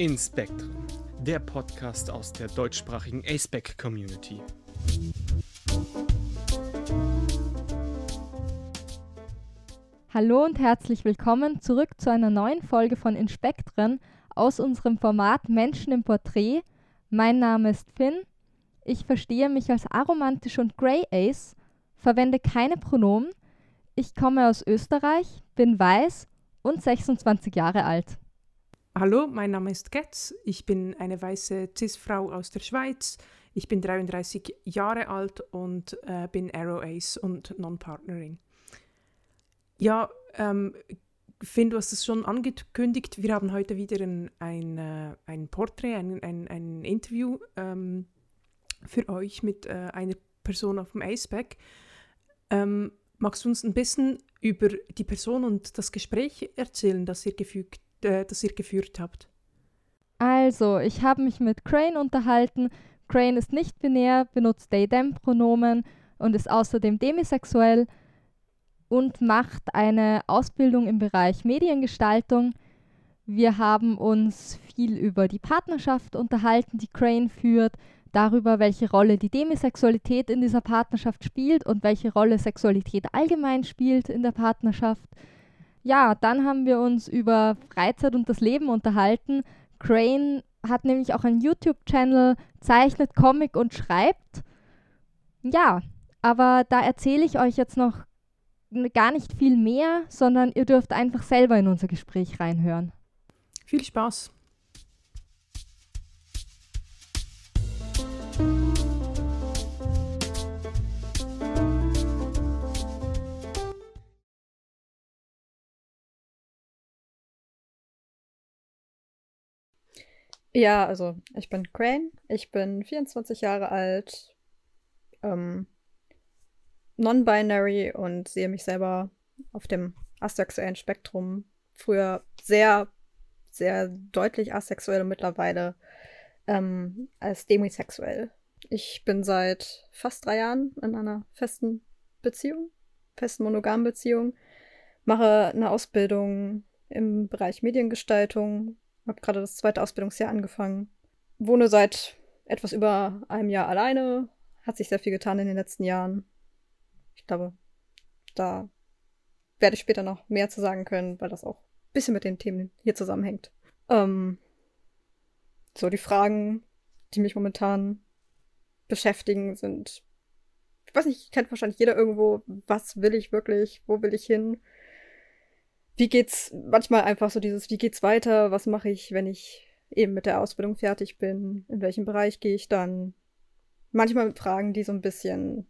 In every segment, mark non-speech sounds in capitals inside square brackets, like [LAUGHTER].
In Spectrum, der Podcast aus der deutschsprachigen ASPEC Community. Hallo und herzlich willkommen zurück zu einer neuen Folge von Inspektren aus unserem Format Menschen im Porträt. Mein Name ist Finn. Ich verstehe mich als aromantisch und Grey Ace, verwende keine Pronomen. Ich komme aus Österreich, bin weiß und 26 Jahre alt. Hallo, mein Name ist Getz. Ich bin eine weiße Cis-Frau aus der Schweiz. Ich bin 33 Jahre alt und äh, bin Arrow Ace und Non-Partnering. Ja, ähm, Finn, du hast es schon angekündigt. Wir haben heute wieder ein, ein, äh, ein Porträt, ein, ein, ein Interview ähm, für euch mit äh, einer Person auf dem ACEPAC. Ähm, magst du uns ein bisschen über die Person und das Gespräch erzählen, das ihr, gefügt, äh, das ihr geführt habt? Also, ich habe mich mit Crane unterhalten. Crane ist nicht binär, benutzt they-them-Pronomen und ist außerdem demisexuell und macht eine Ausbildung im Bereich Mediengestaltung. Wir haben uns viel über die Partnerschaft unterhalten, die Crane führt, darüber, welche Rolle die Demisexualität in dieser Partnerschaft spielt und welche Rolle Sexualität allgemein spielt in der Partnerschaft. Ja, dann haben wir uns über Freizeit und das Leben unterhalten. Crane hat nämlich auch einen YouTube-Channel, zeichnet Comic und schreibt. Ja, aber da erzähle ich euch jetzt noch gar nicht viel mehr, sondern ihr dürft einfach selber in unser Gespräch reinhören. Viel Spaß! Ja, also ich bin Crane, ich bin 24 Jahre alt, ähm, non-binary und sehe mich selber auf dem asexuellen Spektrum. Früher sehr, sehr deutlich asexuell und mittlerweile ähm, als demisexuell. Ich bin seit fast drei Jahren in einer festen Beziehung, festen monogamen Beziehung, mache eine Ausbildung im Bereich Mediengestaltung, habe gerade das zweite Ausbildungsjahr angefangen, wohne seit etwas über einem Jahr alleine, hat sich sehr viel getan in den letzten Jahren. Ich glaube, da werde ich später noch mehr zu sagen können, weil das auch ein bisschen mit den Themen hier zusammenhängt. Ähm, so, die Fragen, die mich momentan beschäftigen, sind, ich weiß nicht, kennt wahrscheinlich jeder irgendwo, was will ich wirklich, wo will ich hin? Wie geht's, manchmal einfach so dieses, wie geht's weiter, was mache ich, wenn ich eben mit der Ausbildung fertig bin, in welchem Bereich gehe ich dann? Manchmal Fragen, die so ein bisschen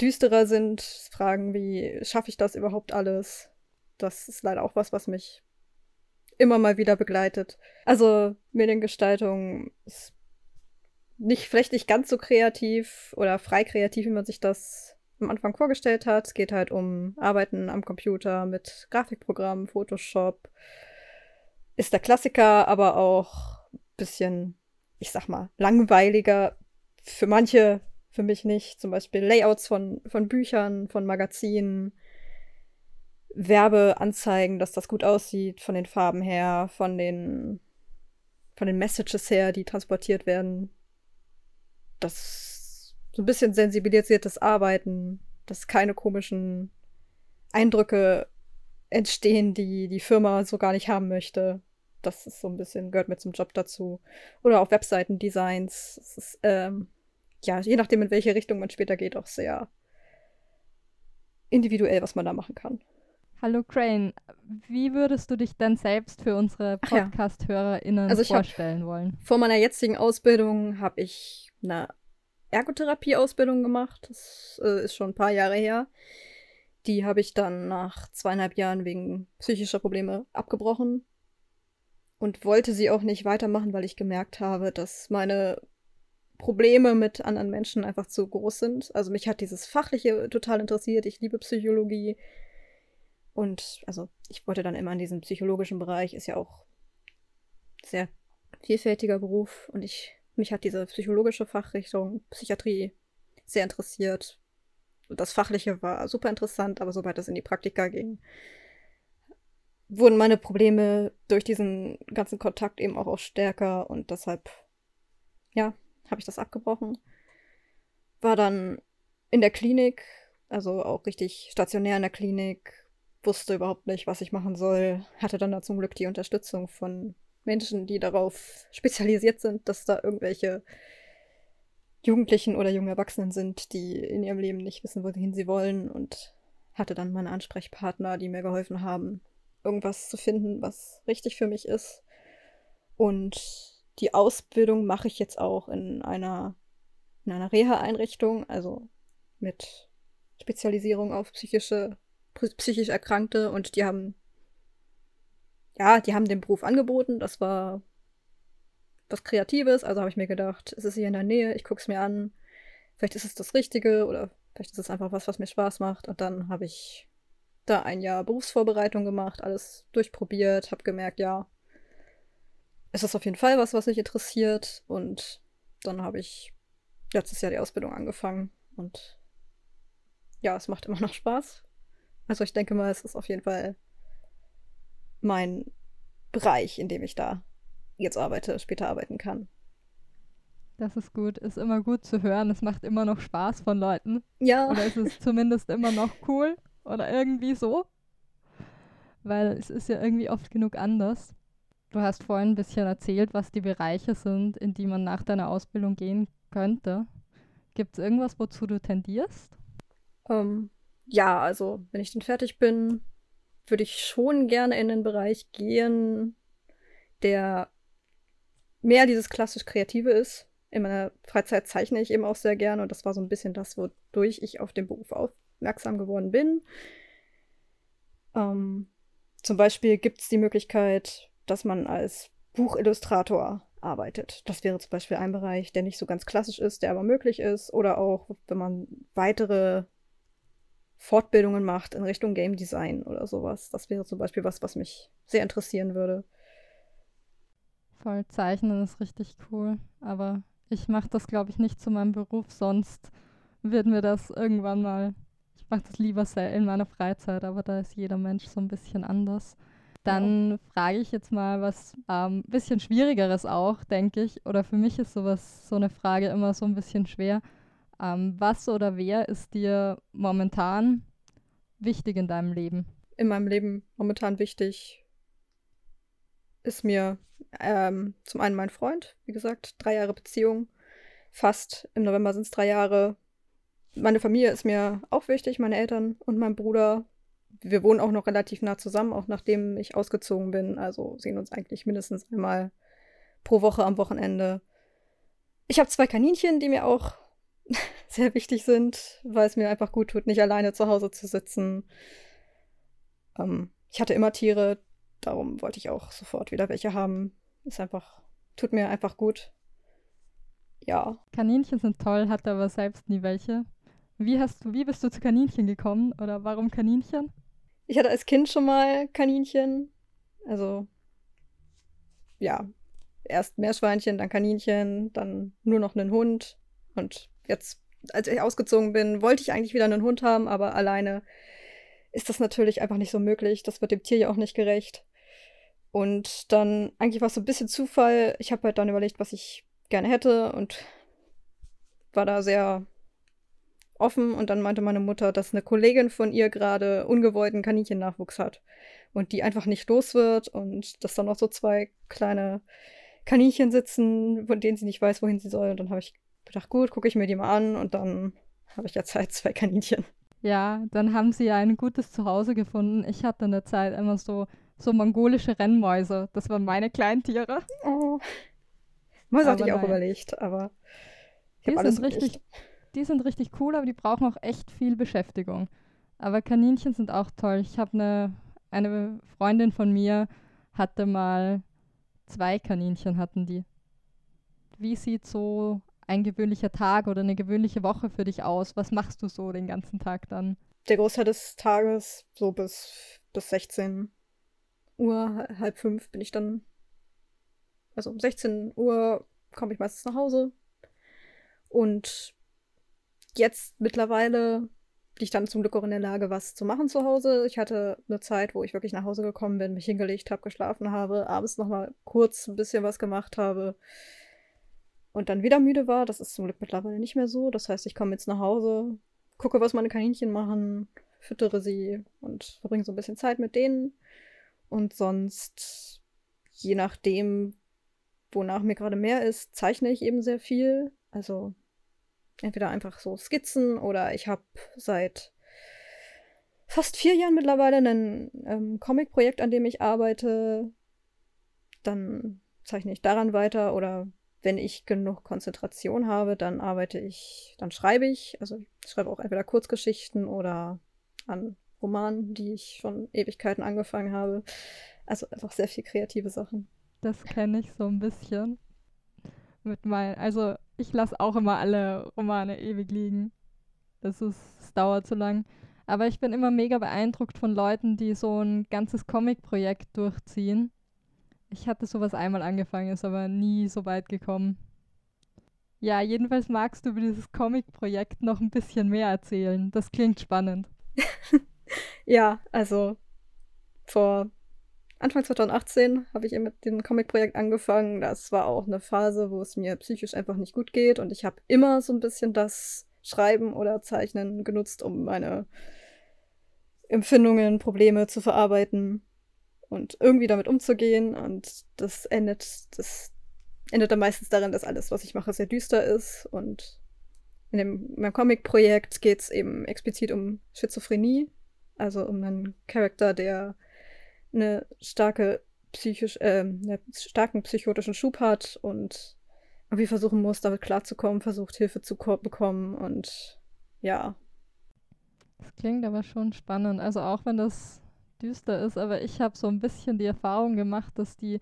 düsterer sind. Fragen wie, schaffe ich das überhaupt alles? Das ist leider auch was, was mich immer mal wieder begleitet. Also Mediengestaltung ist nicht, vielleicht nicht ganz so kreativ oder frei kreativ, wie man sich das am Anfang vorgestellt hat. Es geht halt um Arbeiten am Computer mit Grafikprogrammen, Photoshop. Ist der Klassiker, aber auch ein bisschen, ich sag mal, langweiliger. Für manche für mich nicht. Zum Beispiel Layouts von, von Büchern, von Magazinen, Werbeanzeigen, dass das gut aussieht, von den Farben her, von den, von den Messages her, die transportiert werden. Das so ein bisschen sensibilisiertes Arbeiten, dass keine komischen Eindrücke entstehen, die die Firma so gar nicht haben möchte. Das ist so ein bisschen, gehört mit zum Job dazu. Oder auch Webseitendesigns. Das ist, ähm, ja, je nachdem, in welche Richtung man später geht, auch sehr individuell, was man da machen kann. Hallo Crane, wie würdest du dich denn selbst für unsere Podcast-HörerInnen also vorstellen wollen? Vor meiner jetzigen Ausbildung habe ich eine Ergotherapie-Ausbildung gemacht. Das äh, ist schon ein paar Jahre her. Die habe ich dann nach zweieinhalb Jahren wegen psychischer Probleme abgebrochen und wollte sie auch nicht weitermachen, weil ich gemerkt habe, dass meine Probleme mit anderen Menschen einfach zu groß sind. Also mich hat dieses Fachliche total interessiert. Ich liebe Psychologie. Und also ich wollte dann immer in diesem psychologischen Bereich, ist ja auch sehr vielfältiger Beruf. Und ich, mich hat diese psychologische Fachrichtung Psychiatrie sehr interessiert. Das Fachliche war super interessant, aber sobald es in die Praktika ging, wurden meine Probleme durch diesen ganzen Kontakt eben auch, auch stärker und deshalb, ja, habe ich das abgebrochen. War dann in der Klinik, also auch richtig stationär in der Klinik, wusste überhaupt nicht, was ich machen soll. Hatte dann da zum Glück die Unterstützung von Menschen, die darauf spezialisiert sind, dass da irgendwelche Jugendlichen oder jungen Erwachsenen sind, die in ihrem Leben nicht wissen, wohin sie wollen und hatte dann meine Ansprechpartner, die mir geholfen haben, irgendwas zu finden, was richtig für mich ist. Und die Ausbildung mache ich jetzt auch in einer, in einer Reha-Einrichtung, also mit Spezialisierung auf psychische, psychisch Erkrankte und die haben, ja, die haben den Beruf angeboten. Das war was Kreatives, also habe ich mir gedacht, es ist hier in der Nähe, ich gucke es mir an. Vielleicht ist es das Richtige oder vielleicht ist es einfach was, was mir Spaß macht. Und dann habe ich da ein Jahr Berufsvorbereitung gemacht, alles durchprobiert, habe gemerkt, ja, es ist auf jeden Fall was, was mich interessiert. Und dann habe ich letztes Jahr die Ausbildung angefangen und ja, es macht immer noch Spaß. Also ich denke mal, es ist auf jeden Fall mein Bereich, in dem ich da jetzt arbeite, später arbeiten kann. Das ist gut, ist immer gut zu hören. Es macht immer noch Spaß von Leuten. Ja. Oder es ist zumindest immer noch cool oder irgendwie so. Weil es ist ja irgendwie oft genug anders. Du hast vorhin ein bisschen erzählt, was die Bereiche sind, in die man nach deiner Ausbildung gehen könnte. Gibt es irgendwas, wozu du tendierst? Ähm, ja, also wenn ich dann fertig bin, würde ich schon gerne in den Bereich gehen, der mehr dieses klassisch Kreative ist. In meiner Freizeit zeichne ich eben auch sehr gerne und das war so ein bisschen das, wodurch ich auf den Beruf aufmerksam geworden bin. Ähm, zum Beispiel gibt es die Möglichkeit, dass man als Buchillustrator arbeitet. Das wäre zum Beispiel ein Bereich, der nicht so ganz klassisch ist, der aber möglich ist. Oder auch, wenn man weitere Fortbildungen macht in Richtung Game Design oder sowas. Das wäre zum Beispiel was, was mich sehr interessieren würde. Voll zeichnen ist richtig cool, aber ich mache das, glaube ich, nicht zu meinem Beruf, sonst wird mir das irgendwann mal. Ich mache das lieber in meiner Freizeit, aber da ist jeder Mensch so ein bisschen anders. Dann ja. frage ich jetzt mal was ein ähm, bisschen Schwierigeres auch, denke ich. Oder für mich ist sowas, so eine Frage immer so ein bisschen schwer. Ähm, was oder wer ist dir momentan wichtig in deinem Leben? In meinem Leben momentan wichtig ist mir ähm, zum einen mein Freund, wie gesagt, drei Jahre Beziehung. Fast im November sind es drei Jahre. Meine Familie ist mir auch wichtig, meine Eltern und mein Bruder wir wohnen auch noch relativ nah zusammen, auch nachdem ich ausgezogen bin. Also sehen uns eigentlich mindestens einmal pro Woche am Wochenende. Ich habe zwei Kaninchen, die mir auch [LAUGHS] sehr wichtig sind, weil es mir einfach gut tut, nicht alleine zu Hause zu sitzen. Ähm, ich hatte immer Tiere, darum wollte ich auch sofort wieder welche haben. Ist einfach, tut mir einfach gut. Ja. Kaninchen sind toll, hatte aber selbst nie welche. Wie hast du, wie bist du zu Kaninchen gekommen oder warum Kaninchen? Ich hatte als Kind schon mal Kaninchen. Also, ja, erst Meerschweinchen, dann Kaninchen, dann nur noch einen Hund. Und jetzt, als ich ausgezogen bin, wollte ich eigentlich wieder einen Hund haben, aber alleine ist das natürlich einfach nicht so möglich. Das wird dem Tier ja auch nicht gerecht. Und dann, eigentlich war es so ein bisschen Zufall. Ich habe halt dann überlegt, was ich gerne hätte und war da sehr offen und dann meinte meine Mutter, dass eine Kollegin von ihr gerade ungewollten Kaninchennachwuchs hat und die einfach nicht los wird und dass dann noch so zwei kleine Kaninchen sitzen, von denen sie nicht weiß, wohin sie soll. Und dann habe ich gedacht, gut, gucke ich mir die mal an und dann habe ich ja Zeit, [LAUGHS] zwei Kaninchen. Ja, dann haben sie ja ein gutes Zuhause gefunden. Ich hatte in der Zeit immer so, so mongolische Rennmäuse. Das waren meine kleinen Tiere. Oh. Mäuse hatte ich auch nein. überlegt, aber ich habe alles richtig die sind richtig cool, aber die brauchen auch echt viel Beschäftigung. Aber Kaninchen sind auch toll. Ich habe eine, eine Freundin von mir, hatte mal zwei Kaninchen, hatten die. Wie sieht so ein gewöhnlicher Tag oder eine gewöhnliche Woche für dich aus? Was machst du so den ganzen Tag dann? Der Großteil des Tages, so bis, bis 16 Uhr, halb fünf bin ich dann. Also um 16 Uhr komme ich meistens nach Hause und jetzt mittlerweile, ich dann zum Glück auch in der Lage, was zu machen zu Hause. Ich hatte eine Zeit, wo ich wirklich nach Hause gekommen bin, mich hingelegt habe, geschlafen habe, abends nochmal kurz ein bisschen was gemacht habe und dann wieder müde war. Das ist zum Glück mittlerweile nicht mehr so. Das heißt, ich komme jetzt nach Hause, gucke, was meine Kaninchen machen, füttere sie und verbringe so ein bisschen Zeit mit denen. Und sonst, je nachdem, wonach mir gerade mehr ist, zeichne ich eben sehr viel. Also entweder einfach so Skizzen oder ich habe seit fast vier Jahren mittlerweile ein ähm, Comic-Projekt, an dem ich arbeite. Dann zeichne ich daran weiter oder wenn ich genug Konzentration habe, dann arbeite ich, dann schreibe ich. Also ich schreibe auch entweder Kurzgeschichten oder an Romanen, die ich schon Ewigkeiten angefangen habe. Also einfach sehr viel kreative Sachen. Das kenne ich so ein bisschen. Mit meinen, also ich lasse auch immer alle Romane ewig liegen. Das ist, es dauert zu lang. Aber ich bin immer mega beeindruckt von Leuten, die so ein ganzes Comic-Projekt durchziehen. Ich hatte sowas einmal angefangen, ist aber nie so weit gekommen. Ja, jedenfalls magst du über dieses Comic-Projekt noch ein bisschen mehr erzählen. Das klingt spannend. [LAUGHS] ja, also vor Anfang 2018 habe ich mit dem Comic-Projekt angefangen. Das war auch eine Phase, wo es mir psychisch einfach nicht gut geht. Und ich habe immer so ein bisschen das Schreiben oder Zeichnen genutzt, um meine Empfindungen, Probleme zu verarbeiten und irgendwie damit umzugehen. Und das endet, das endet dann meistens darin, dass alles, was ich mache, sehr düster ist. Und in dem, meinem Comic-Projekt geht es eben explizit um Schizophrenie, also um einen Charakter, der eine starke psychisch, äh, einen starken psychotischen Schub hat und irgendwie versuchen muss, damit klarzukommen, versucht Hilfe zu bekommen und ja. Das klingt aber schon spannend. Also auch wenn das düster ist, aber ich habe so ein bisschen die Erfahrung gemacht, dass die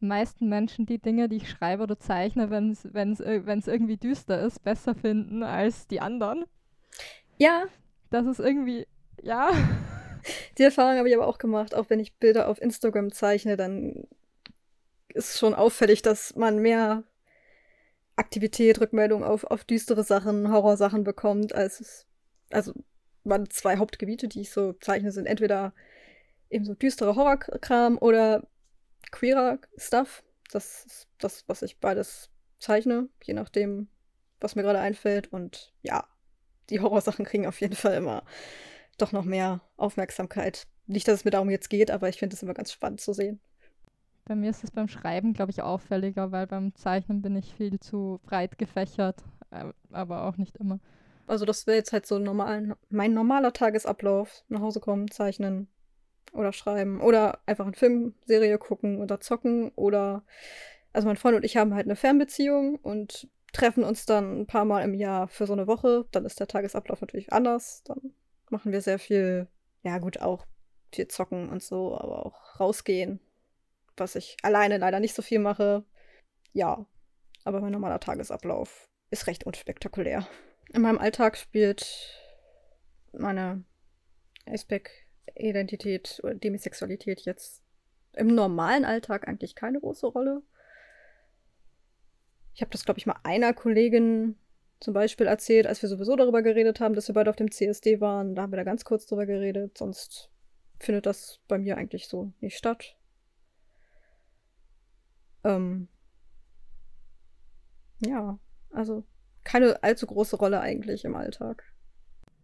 meisten Menschen die Dinge, die ich schreibe oder zeichne, wenn es irgendwie düster ist, besser finden als die anderen. Ja. Das ist irgendwie, ja. [LAUGHS] Die Erfahrung habe ich aber auch gemacht. Auch wenn ich Bilder auf Instagram zeichne, dann ist schon auffällig, dass man mehr Aktivität, Rückmeldung auf, auf düstere Sachen, Horrorsachen bekommt, als es. Also, waren zwei Hauptgebiete, die ich so zeichne, sind entweder eben so düstere Horrorkram oder queerer Stuff. Das ist das, was ich beides zeichne, je nachdem, was mir gerade einfällt. Und ja, die Horrorsachen kriegen auf jeden Fall immer doch noch mehr Aufmerksamkeit. Nicht, dass es mir darum jetzt geht, aber ich finde es immer ganz spannend zu sehen. Bei mir ist es beim Schreiben, glaube ich, auffälliger, weil beim Zeichnen bin ich viel zu breit gefächert, äh, aber auch nicht immer. Also das wäre jetzt halt so normal, mein normaler Tagesablauf. Nach Hause kommen, zeichnen oder schreiben oder einfach eine Filmserie gucken oder zocken oder also mein Freund und ich haben halt eine Fernbeziehung und treffen uns dann ein paar Mal im Jahr für so eine Woche. Dann ist der Tagesablauf natürlich anders. Dann machen wir sehr viel, ja gut, auch viel zocken und so, aber auch rausgehen. Was ich alleine leider nicht so viel mache. Ja, aber mein normaler Tagesablauf ist recht unspektakulär. In meinem Alltag spielt meine Aceback-Identität oder Demisexualität jetzt im normalen Alltag eigentlich keine große Rolle. Ich habe das, glaube ich, mal einer Kollegin zum Beispiel erzählt, als wir sowieso darüber geredet haben, dass wir beide auf dem CSD waren. Da haben wir da ganz kurz drüber geredet. Sonst findet das bei mir eigentlich so nicht statt. Ähm ja, also keine allzu große Rolle eigentlich im Alltag.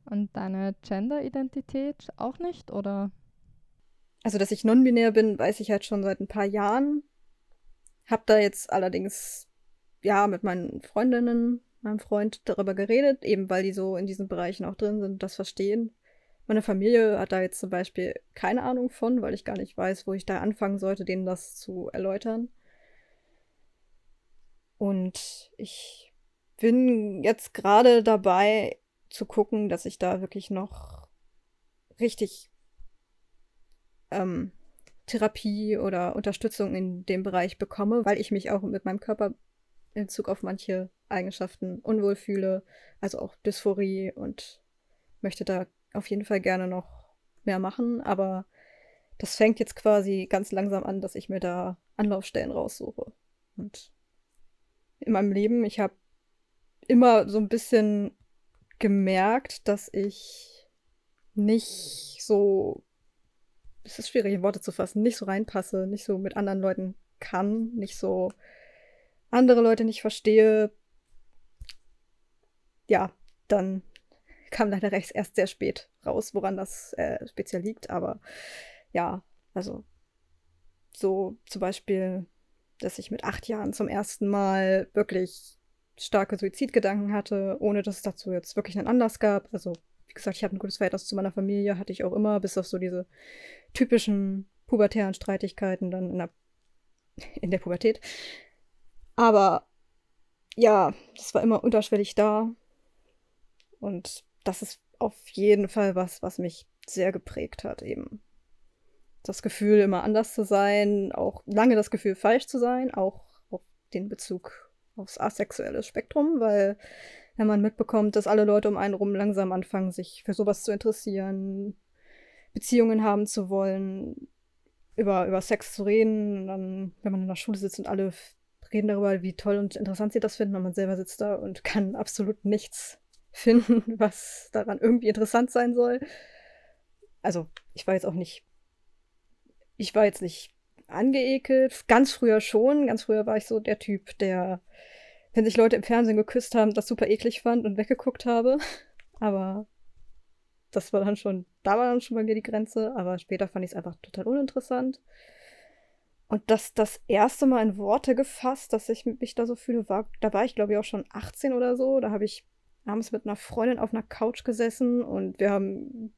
Und deine Gender-Identität auch nicht, oder? Also, dass ich non-binär bin, weiß ich halt schon seit ein paar Jahren. Hab da jetzt allerdings, ja, mit meinen Freundinnen meinem Freund darüber geredet, eben weil die so in diesen Bereichen auch drin sind das verstehen. Meine Familie hat da jetzt zum Beispiel keine Ahnung von, weil ich gar nicht weiß, wo ich da anfangen sollte, denen das zu erläutern. Und ich bin jetzt gerade dabei zu gucken, dass ich da wirklich noch richtig ähm, Therapie oder Unterstützung in dem Bereich bekomme, weil ich mich auch mit meinem Körper in Bezug auf manche Eigenschaften unwohl fühle, also auch Dysphorie und möchte da auf jeden Fall gerne noch mehr machen, aber das fängt jetzt quasi ganz langsam an, dass ich mir da Anlaufstellen raussuche. Und in meinem Leben, ich habe immer so ein bisschen gemerkt, dass ich nicht so, es ist schwierig in Worte zu fassen, nicht so reinpasse, nicht so mit anderen Leuten kann, nicht so andere Leute nicht verstehe, ja, dann kam leider rechts erst sehr spät raus, woran das äh, speziell liegt. Aber ja, also so zum Beispiel, dass ich mit acht Jahren zum ersten Mal wirklich starke Suizidgedanken hatte, ohne dass es dazu jetzt wirklich einen Anlass gab. Also, wie gesagt, ich habe ein gutes Verhältnis zu meiner Familie, hatte ich auch immer, bis auf so diese typischen pubertären Streitigkeiten dann in der, [LAUGHS] in der Pubertät. Aber ja, das war immer unterschwellig da. Und das ist auf jeden Fall was, was mich sehr geprägt hat, eben. Das Gefühl, immer anders zu sein, auch lange das Gefühl, falsch zu sein, auch den Bezug aufs asexuelle Spektrum, weil wenn man mitbekommt, dass alle Leute um einen rum langsam anfangen, sich für sowas zu interessieren, Beziehungen haben zu wollen, über, über Sex zu reden, dann, wenn man in der Schule sitzt und alle reden darüber, wie toll und interessant sie das finden und man selber sitzt da und kann absolut nichts finden, [LAUGHS] was daran irgendwie interessant sein soll. Also, ich war jetzt auch nicht, ich war jetzt nicht angeekelt. Ganz früher schon. Ganz früher war ich so der Typ, der, wenn sich Leute im Fernsehen geküsst haben, das super eklig fand und weggeguckt habe. [LAUGHS] Aber das war dann schon, da war dann schon bei mir die Grenze. Aber später fand ich es einfach total uninteressant. Und das das erste Mal in Worte gefasst, dass ich mich da so fühle, war, da war ich glaube ich auch schon 18 oder so. Da habe ich abends mit einer Freundin auf einer Couch gesessen und wir haben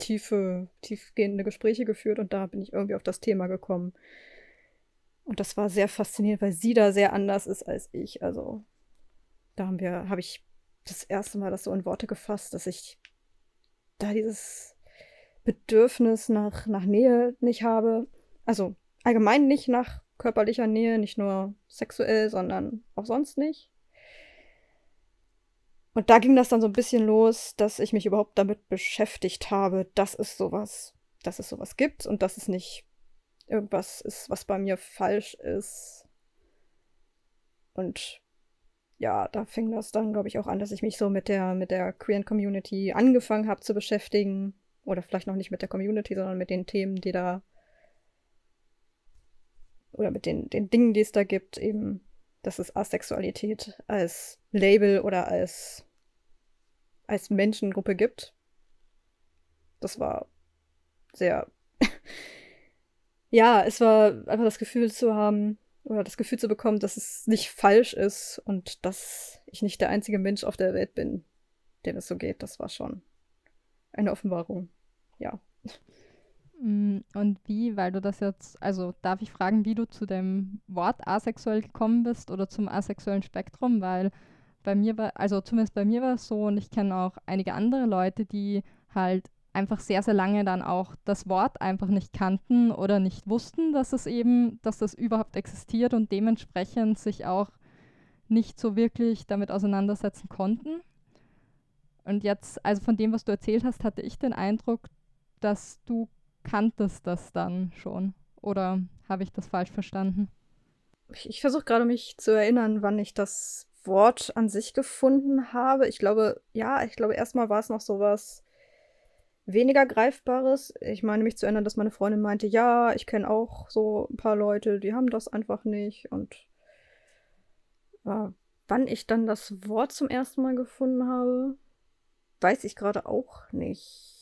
tiefe, tiefgehende Gespräche geführt und da bin ich irgendwie auf das Thema gekommen. Und das war sehr faszinierend, weil sie da sehr anders ist als ich. Also da haben wir, habe ich das erste Mal das so in Worte gefasst, dass ich da dieses Bedürfnis nach, nach Nähe nicht habe. Also allgemein nicht nach körperlicher Nähe, nicht nur sexuell, sondern auch sonst nicht. Und da ging das dann so ein bisschen los, dass ich mich überhaupt damit beschäftigt habe, dass es sowas, dass es sowas gibt und dass es nicht irgendwas ist, was bei mir falsch ist. Und ja, da fing das dann, glaube ich, auch an, dass ich mich so mit der, mit der queeren Community angefangen habe zu beschäftigen. Oder vielleicht noch nicht mit der Community, sondern mit den Themen, die da. Oder mit den, den Dingen, die es da gibt, eben dass es Asexualität als Label oder als, als Menschengruppe gibt. Das war sehr. [LAUGHS] ja, es war einfach das Gefühl zu haben, oder das Gefühl zu bekommen, dass es nicht falsch ist und dass ich nicht der einzige Mensch auf der Welt bin, dem es so geht. Das war schon eine Offenbarung. Ja. Mm, und wie, weil du das jetzt, also darf ich fragen, wie du zu dem Wort asexuell gekommen bist oder zum asexuellen Spektrum, weil bei mir war, also zumindest bei mir war es so und ich kenne auch einige andere Leute, die halt einfach sehr, sehr lange dann auch das Wort einfach nicht kannten oder nicht wussten, dass es eben, dass das überhaupt existiert und dementsprechend sich auch nicht so wirklich damit auseinandersetzen konnten. Und jetzt, also von dem, was du erzählt hast, hatte ich den Eindruck, dass du kanntest das dann schon. Oder habe ich das falsch verstanden? Ich, ich versuche gerade mich zu erinnern, wann ich das Wort an sich gefunden habe. Ich glaube, ja, ich glaube, erstmal war es noch so was weniger Greifbares. Ich meine mich zu erinnern, dass meine Freundin meinte, ja, ich kenne auch so ein paar Leute, die haben das einfach nicht. Und äh, wann ich dann das Wort zum ersten Mal gefunden habe, weiß ich gerade auch nicht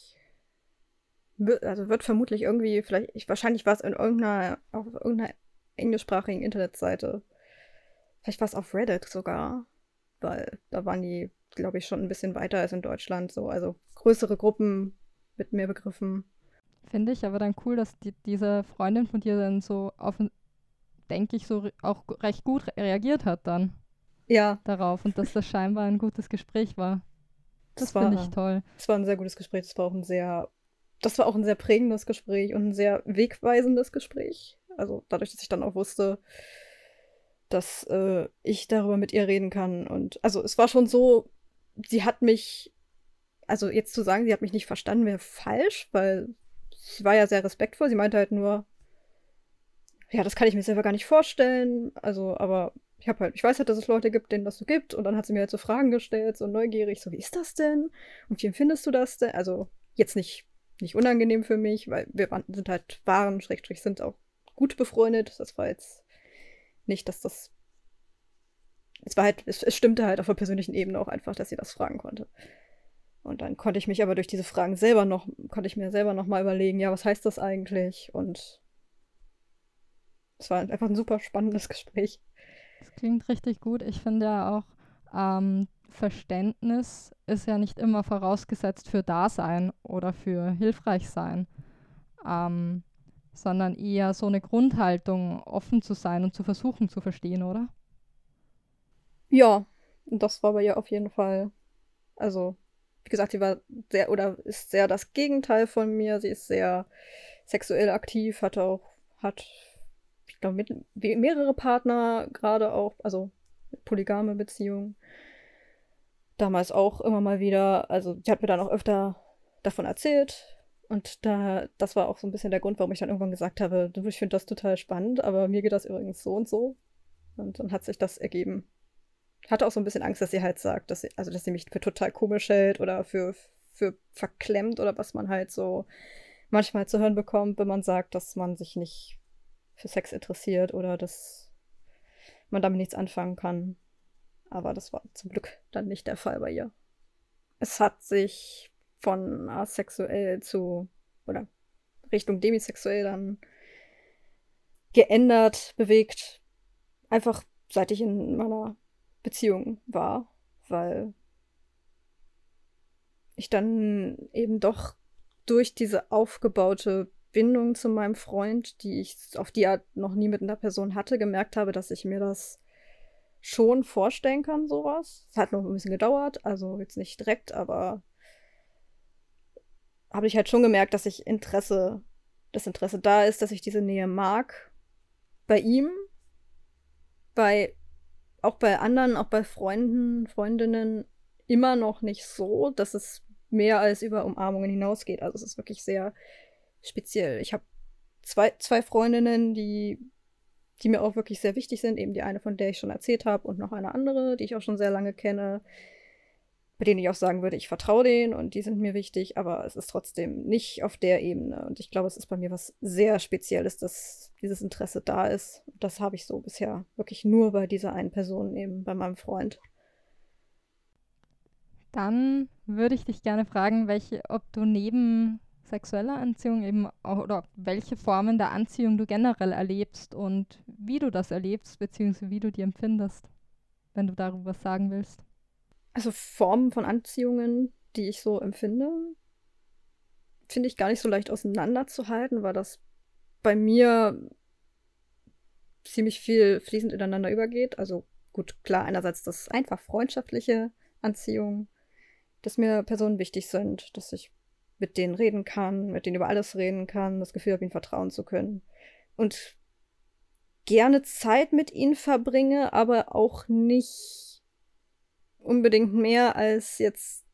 also wird vermutlich irgendwie, vielleicht, ich, wahrscheinlich war es in irgendeiner, auf irgendeiner englischsprachigen Internetseite. Vielleicht war es auf Reddit sogar, weil da waren die, glaube ich, schon ein bisschen weiter als in Deutschland. So, also größere Gruppen mit mehr Begriffen. Finde ich aber dann cool, dass die, diese Freundin von dir dann so auf, denke ich, so auch recht gut reagiert hat dann. Ja. Darauf und dass das scheinbar ein gutes Gespräch war. Das, das finde ich toll. Es war ein sehr gutes Gespräch. Es war auch ein sehr das war auch ein sehr prägendes Gespräch und ein sehr wegweisendes Gespräch. Also dadurch, dass ich dann auch wusste, dass äh, ich darüber mit ihr reden kann. Und also es war schon so, sie hat mich, also jetzt zu sagen, sie hat mich nicht verstanden, wäre falsch, weil sie war ja sehr respektvoll. Sie meinte halt nur, ja, das kann ich mir selber gar nicht vorstellen. Also, aber ich habe halt, ich weiß halt, dass es Leute gibt, denen das so gibt. Und dann hat sie mir halt so Fragen gestellt, so neugierig, so wie ist das denn? Und wie empfindest du das denn? Also jetzt nicht, nicht unangenehm für mich, weil wir waren, sind halt, waren, Schrägstrich, sind auch gut befreundet. Das war jetzt nicht, dass das. Es war halt, es, es stimmte halt auf der persönlichen Ebene auch einfach, dass sie das fragen konnte. Und dann konnte ich mich aber durch diese Fragen selber noch, konnte ich mir selber noch mal überlegen, ja, was heißt das eigentlich? Und es war einfach ein super spannendes [LAUGHS] Gespräch. Das klingt richtig gut. Ich finde ja auch, ähm, Verständnis ist ja nicht immer vorausgesetzt für Dasein oder für hilfreich sein, ähm, sondern eher so eine Grundhaltung, offen zu sein und zu versuchen zu verstehen, oder? Ja, das war bei ihr auf jeden Fall. Also, wie gesagt, sie war sehr oder ist sehr das Gegenteil von mir. Sie ist sehr sexuell aktiv, hat auch, hat, ich glaube, mehrere Partner gerade auch, also polygame Beziehungen damals auch immer mal wieder, also sie hat mir dann auch öfter davon erzählt. Und da, das war auch so ein bisschen der Grund, warum ich dann irgendwann gesagt habe, ich finde das total spannend, aber mir geht das übrigens so und so. Und dann hat sich das ergeben. Hatte auch so ein bisschen Angst, dass sie halt sagt, dass sie, also dass sie mich für total komisch hält oder für, für verklemmt oder was man halt so manchmal zu hören bekommt, wenn man sagt, dass man sich nicht für Sex interessiert oder dass man damit nichts anfangen kann. Aber das war zum Glück dann nicht der Fall bei ihr. Es hat sich von asexuell zu oder Richtung demisexuell dann geändert, bewegt. Einfach seit ich in meiner Beziehung war, weil ich dann eben doch durch diese aufgebaute Bindung zu meinem Freund, die ich auf die Art noch nie mit einer Person hatte, gemerkt habe, dass ich mir das schon vorstellen kann, sowas. Es hat noch ein bisschen gedauert, also jetzt nicht direkt, aber habe ich halt schon gemerkt, dass ich Interesse, das Interesse da ist, dass ich diese Nähe mag. Bei ihm, bei auch bei anderen, auch bei Freunden, Freundinnen immer noch nicht so, dass es mehr als über Umarmungen hinausgeht. Also es ist wirklich sehr speziell. Ich habe zwei, zwei Freundinnen, die die mir auch wirklich sehr wichtig sind. Eben die eine, von der ich schon erzählt habe, und noch eine andere, die ich auch schon sehr lange kenne, bei denen ich auch sagen würde, ich vertraue denen und die sind mir wichtig, aber es ist trotzdem nicht auf der Ebene. Und ich glaube, es ist bei mir was sehr Spezielles, dass dieses Interesse da ist. Das habe ich so bisher wirklich nur bei dieser einen Person, eben bei meinem Freund. Dann würde ich dich gerne fragen, welche, ob du neben sexuelle Anziehung eben auch, oder welche Formen der Anziehung du generell erlebst und wie du das erlebst, beziehungsweise wie du die empfindest, wenn du darüber was sagen willst. Also Formen von Anziehungen, die ich so empfinde, finde ich gar nicht so leicht auseinanderzuhalten, weil das bei mir ziemlich viel fließend ineinander übergeht. Also gut, klar, einerseits das einfach freundschaftliche Anziehung, dass mir Personen wichtig sind, dass ich mit denen reden kann, mit denen über alles reden kann, das Gefühl habe, ihnen vertrauen zu können. Und gerne Zeit mit ihnen verbringe, aber auch nicht unbedingt mehr als jetzt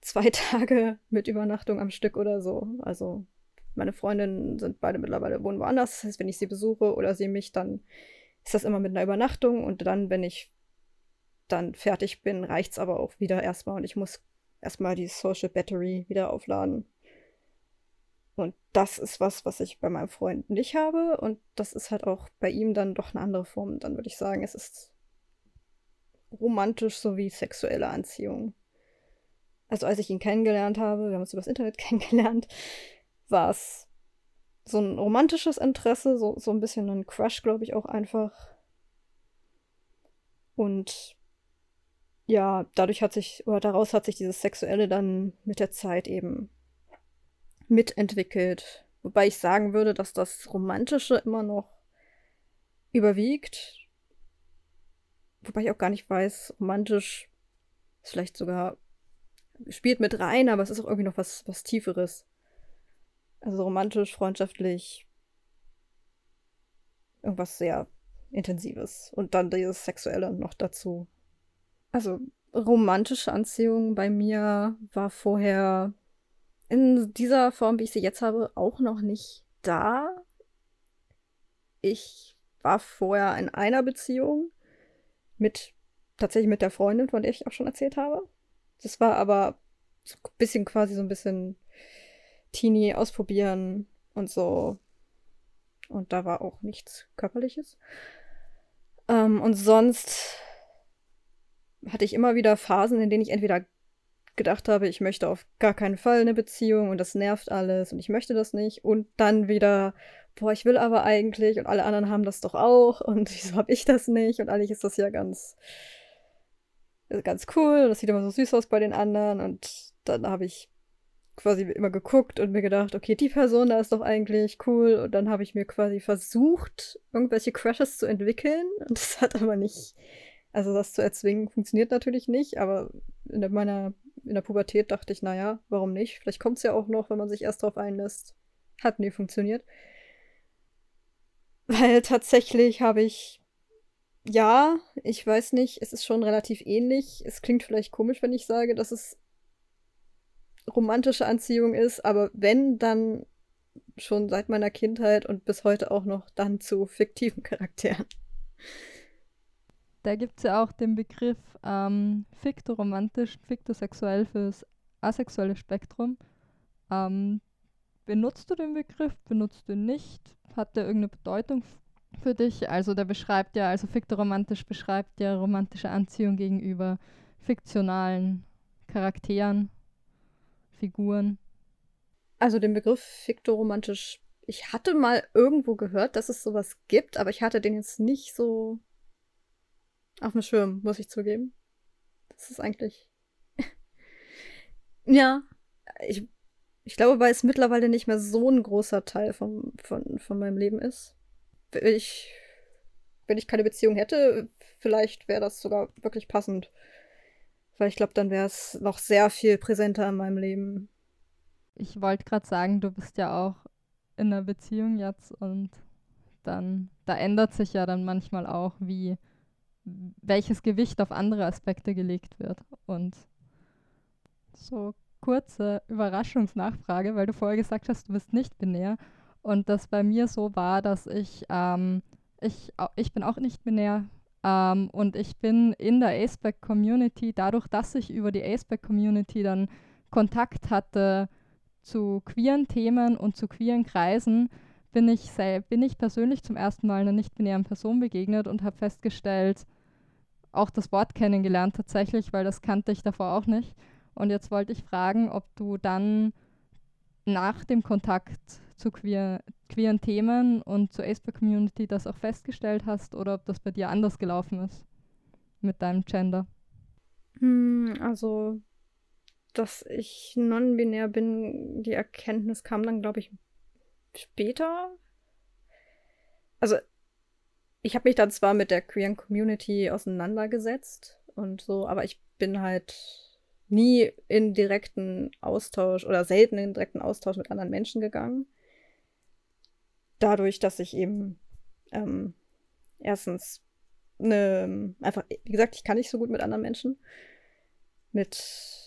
zwei [LAUGHS] Tage mit Übernachtung am Stück oder so. Also meine Freundinnen sind beide mittlerweile wohnen woanders. Das heißt, wenn ich sie besuche oder sie mich, dann ist das immer mit einer Übernachtung und dann, wenn ich dann fertig bin, reicht es aber auch wieder erstmal und ich muss erstmal die Social Battery wieder aufladen. Und das ist was, was ich bei meinem Freund nicht habe. Und das ist halt auch bei ihm dann doch eine andere Form. Dann würde ich sagen, es ist romantisch sowie sexuelle Anziehung. Also als ich ihn kennengelernt habe, wir haben uns übers Internet [LAUGHS] kennengelernt, war es so ein romantisches Interesse, so, so ein bisschen ein Crush, glaube ich, auch einfach. Und ja, dadurch hat sich, oder daraus hat sich dieses Sexuelle dann mit der Zeit eben mitentwickelt. Wobei ich sagen würde, dass das Romantische immer noch überwiegt. Wobei ich auch gar nicht weiß, romantisch ist vielleicht sogar, spielt mit rein, aber es ist auch irgendwie noch was, was Tieferes. Also romantisch, freundschaftlich, irgendwas sehr Intensives. Und dann dieses Sexuelle noch dazu. Also romantische Anziehung bei mir war vorher in dieser Form, wie ich sie jetzt habe, auch noch nicht da. Ich war vorher in einer Beziehung mit tatsächlich mit der Freundin, von der ich auch schon erzählt habe. Das war aber so ein bisschen quasi so ein bisschen Teenie ausprobieren und so. Und da war auch nichts Körperliches. Ähm, und sonst hatte ich immer wieder Phasen, in denen ich entweder gedacht habe, ich möchte auf gar keinen Fall eine Beziehung und das nervt alles und ich möchte das nicht. Und dann wieder, boah, ich will aber eigentlich und alle anderen haben das doch auch [LAUGHS] und wieso habe ich das nicht? Und eigentlich ist das ja ganz, ganz cool und das sieht immer so süß aus bei den anderen. Und dann habe ich quasi immer geguckt und mir gedacht, okay, die Person da ist doch eigentlich cool. Und dann habe ich mir quasi versucht, irgendwelche Crushes zu entwickeln. Und das hat aber nicht, also das zu erzwingen, funktioniert natürlich nicht. Aber in der, meiner, in der Pubertät dachte ich, naja, warum nicht? Vielleicht kommt es ja auch noch, wenn man sich erst drauf einlässt. Hat nie funktioniert. Weil tatsächlich habe ich, ja, ich weiß nicht, es ist schon relativ ähnlich. Es klingt vielleicht komisch, wenn ich sage, dass es romantische Anziehung ist, aber wenn, dann schon seit meiner Kindheit und bis heute auch noch dann zu fiktiven [LAUGHS] Charakteren. Da gibt es ja auch den Begriff ähm, fiktoromantisch, fiktosexuell fürs asexuelle Spektrum. Ähm, benutzt du den Begriff? Benutzt du ihn nicht? Hat der irgendeine Bedeutung für dich? Also der beschreibt ja, also fiktoromantisch beschreibt ja romantische Anziehung gegenüber fiktionalen Charakteren. Figuren? Also den Begriff fiktoromantisch, ich hatte mal irgendwo gehört, dass es sowas gibt, aber ich hatte den jetzt nicht so auf dem Schirm, muss ich zugeben. Das ist eigentlich. [LAUGHS] ja, ich, ich glaube, weil es mittlerweile nicht mehr so ein großer Teil vom, von, von meinem Leben ist. Wenn ich, wenn ich keine Beziehung hätte, vielleicht wäre das sogar wirklich passend. Weil ich glaube, dann wäre es noch sehr viel präsenter in meinem Leben. Ich wollte gerade sagen, du bist ja auch in einer Beziehung jetzt und dann, da ändert sich ja dann manchmal auch, wie welches Gewicht auf andere Aspekte gelegt wird. Und so kurze Überraschungsnachfrage, weil du vorher gesagt hast, du bist nicht binär. Und das bei mir so war, dass ich, ähm, ich, ich bin auch nicht binär, ähm, und ich bin in der ASPEC-Community, dadurch, dass ich über die ASPEC-Community dann Kontakt hatte zu queeren Themen und zu queeren Kreisen, bin ich, bin ich persönlich zum ersten Mal einer nicht-binären Person begegnet und habe festgestellt, auch das Wort kennengelernt tatsächlich, weil das kannte ich davor auch nicht. Und jetzt wollte ich fragen, ob du dann nach dem Kontakt zu queer, queeren Themen und zur ASPA-Community das auch festgestellt hast oder ob das bei dir anders gelaufen ist mit deinem Gender? Hm, also, dass ich non-binär bin, die Erkenntnis kam dann, glaube ich, später. Also, ich habe mich dann zwar mit der queeren Community auseinandergesetzt und so, aber ich bin halt nie in direkten Austausch oder selten in direkten Austausch mit anderen Menschen gegangen dadurch, dass ich eben ähm, erstens eine, einfach, wie gesagt, ich kann nicht so gut mit anderen Menschen. Mit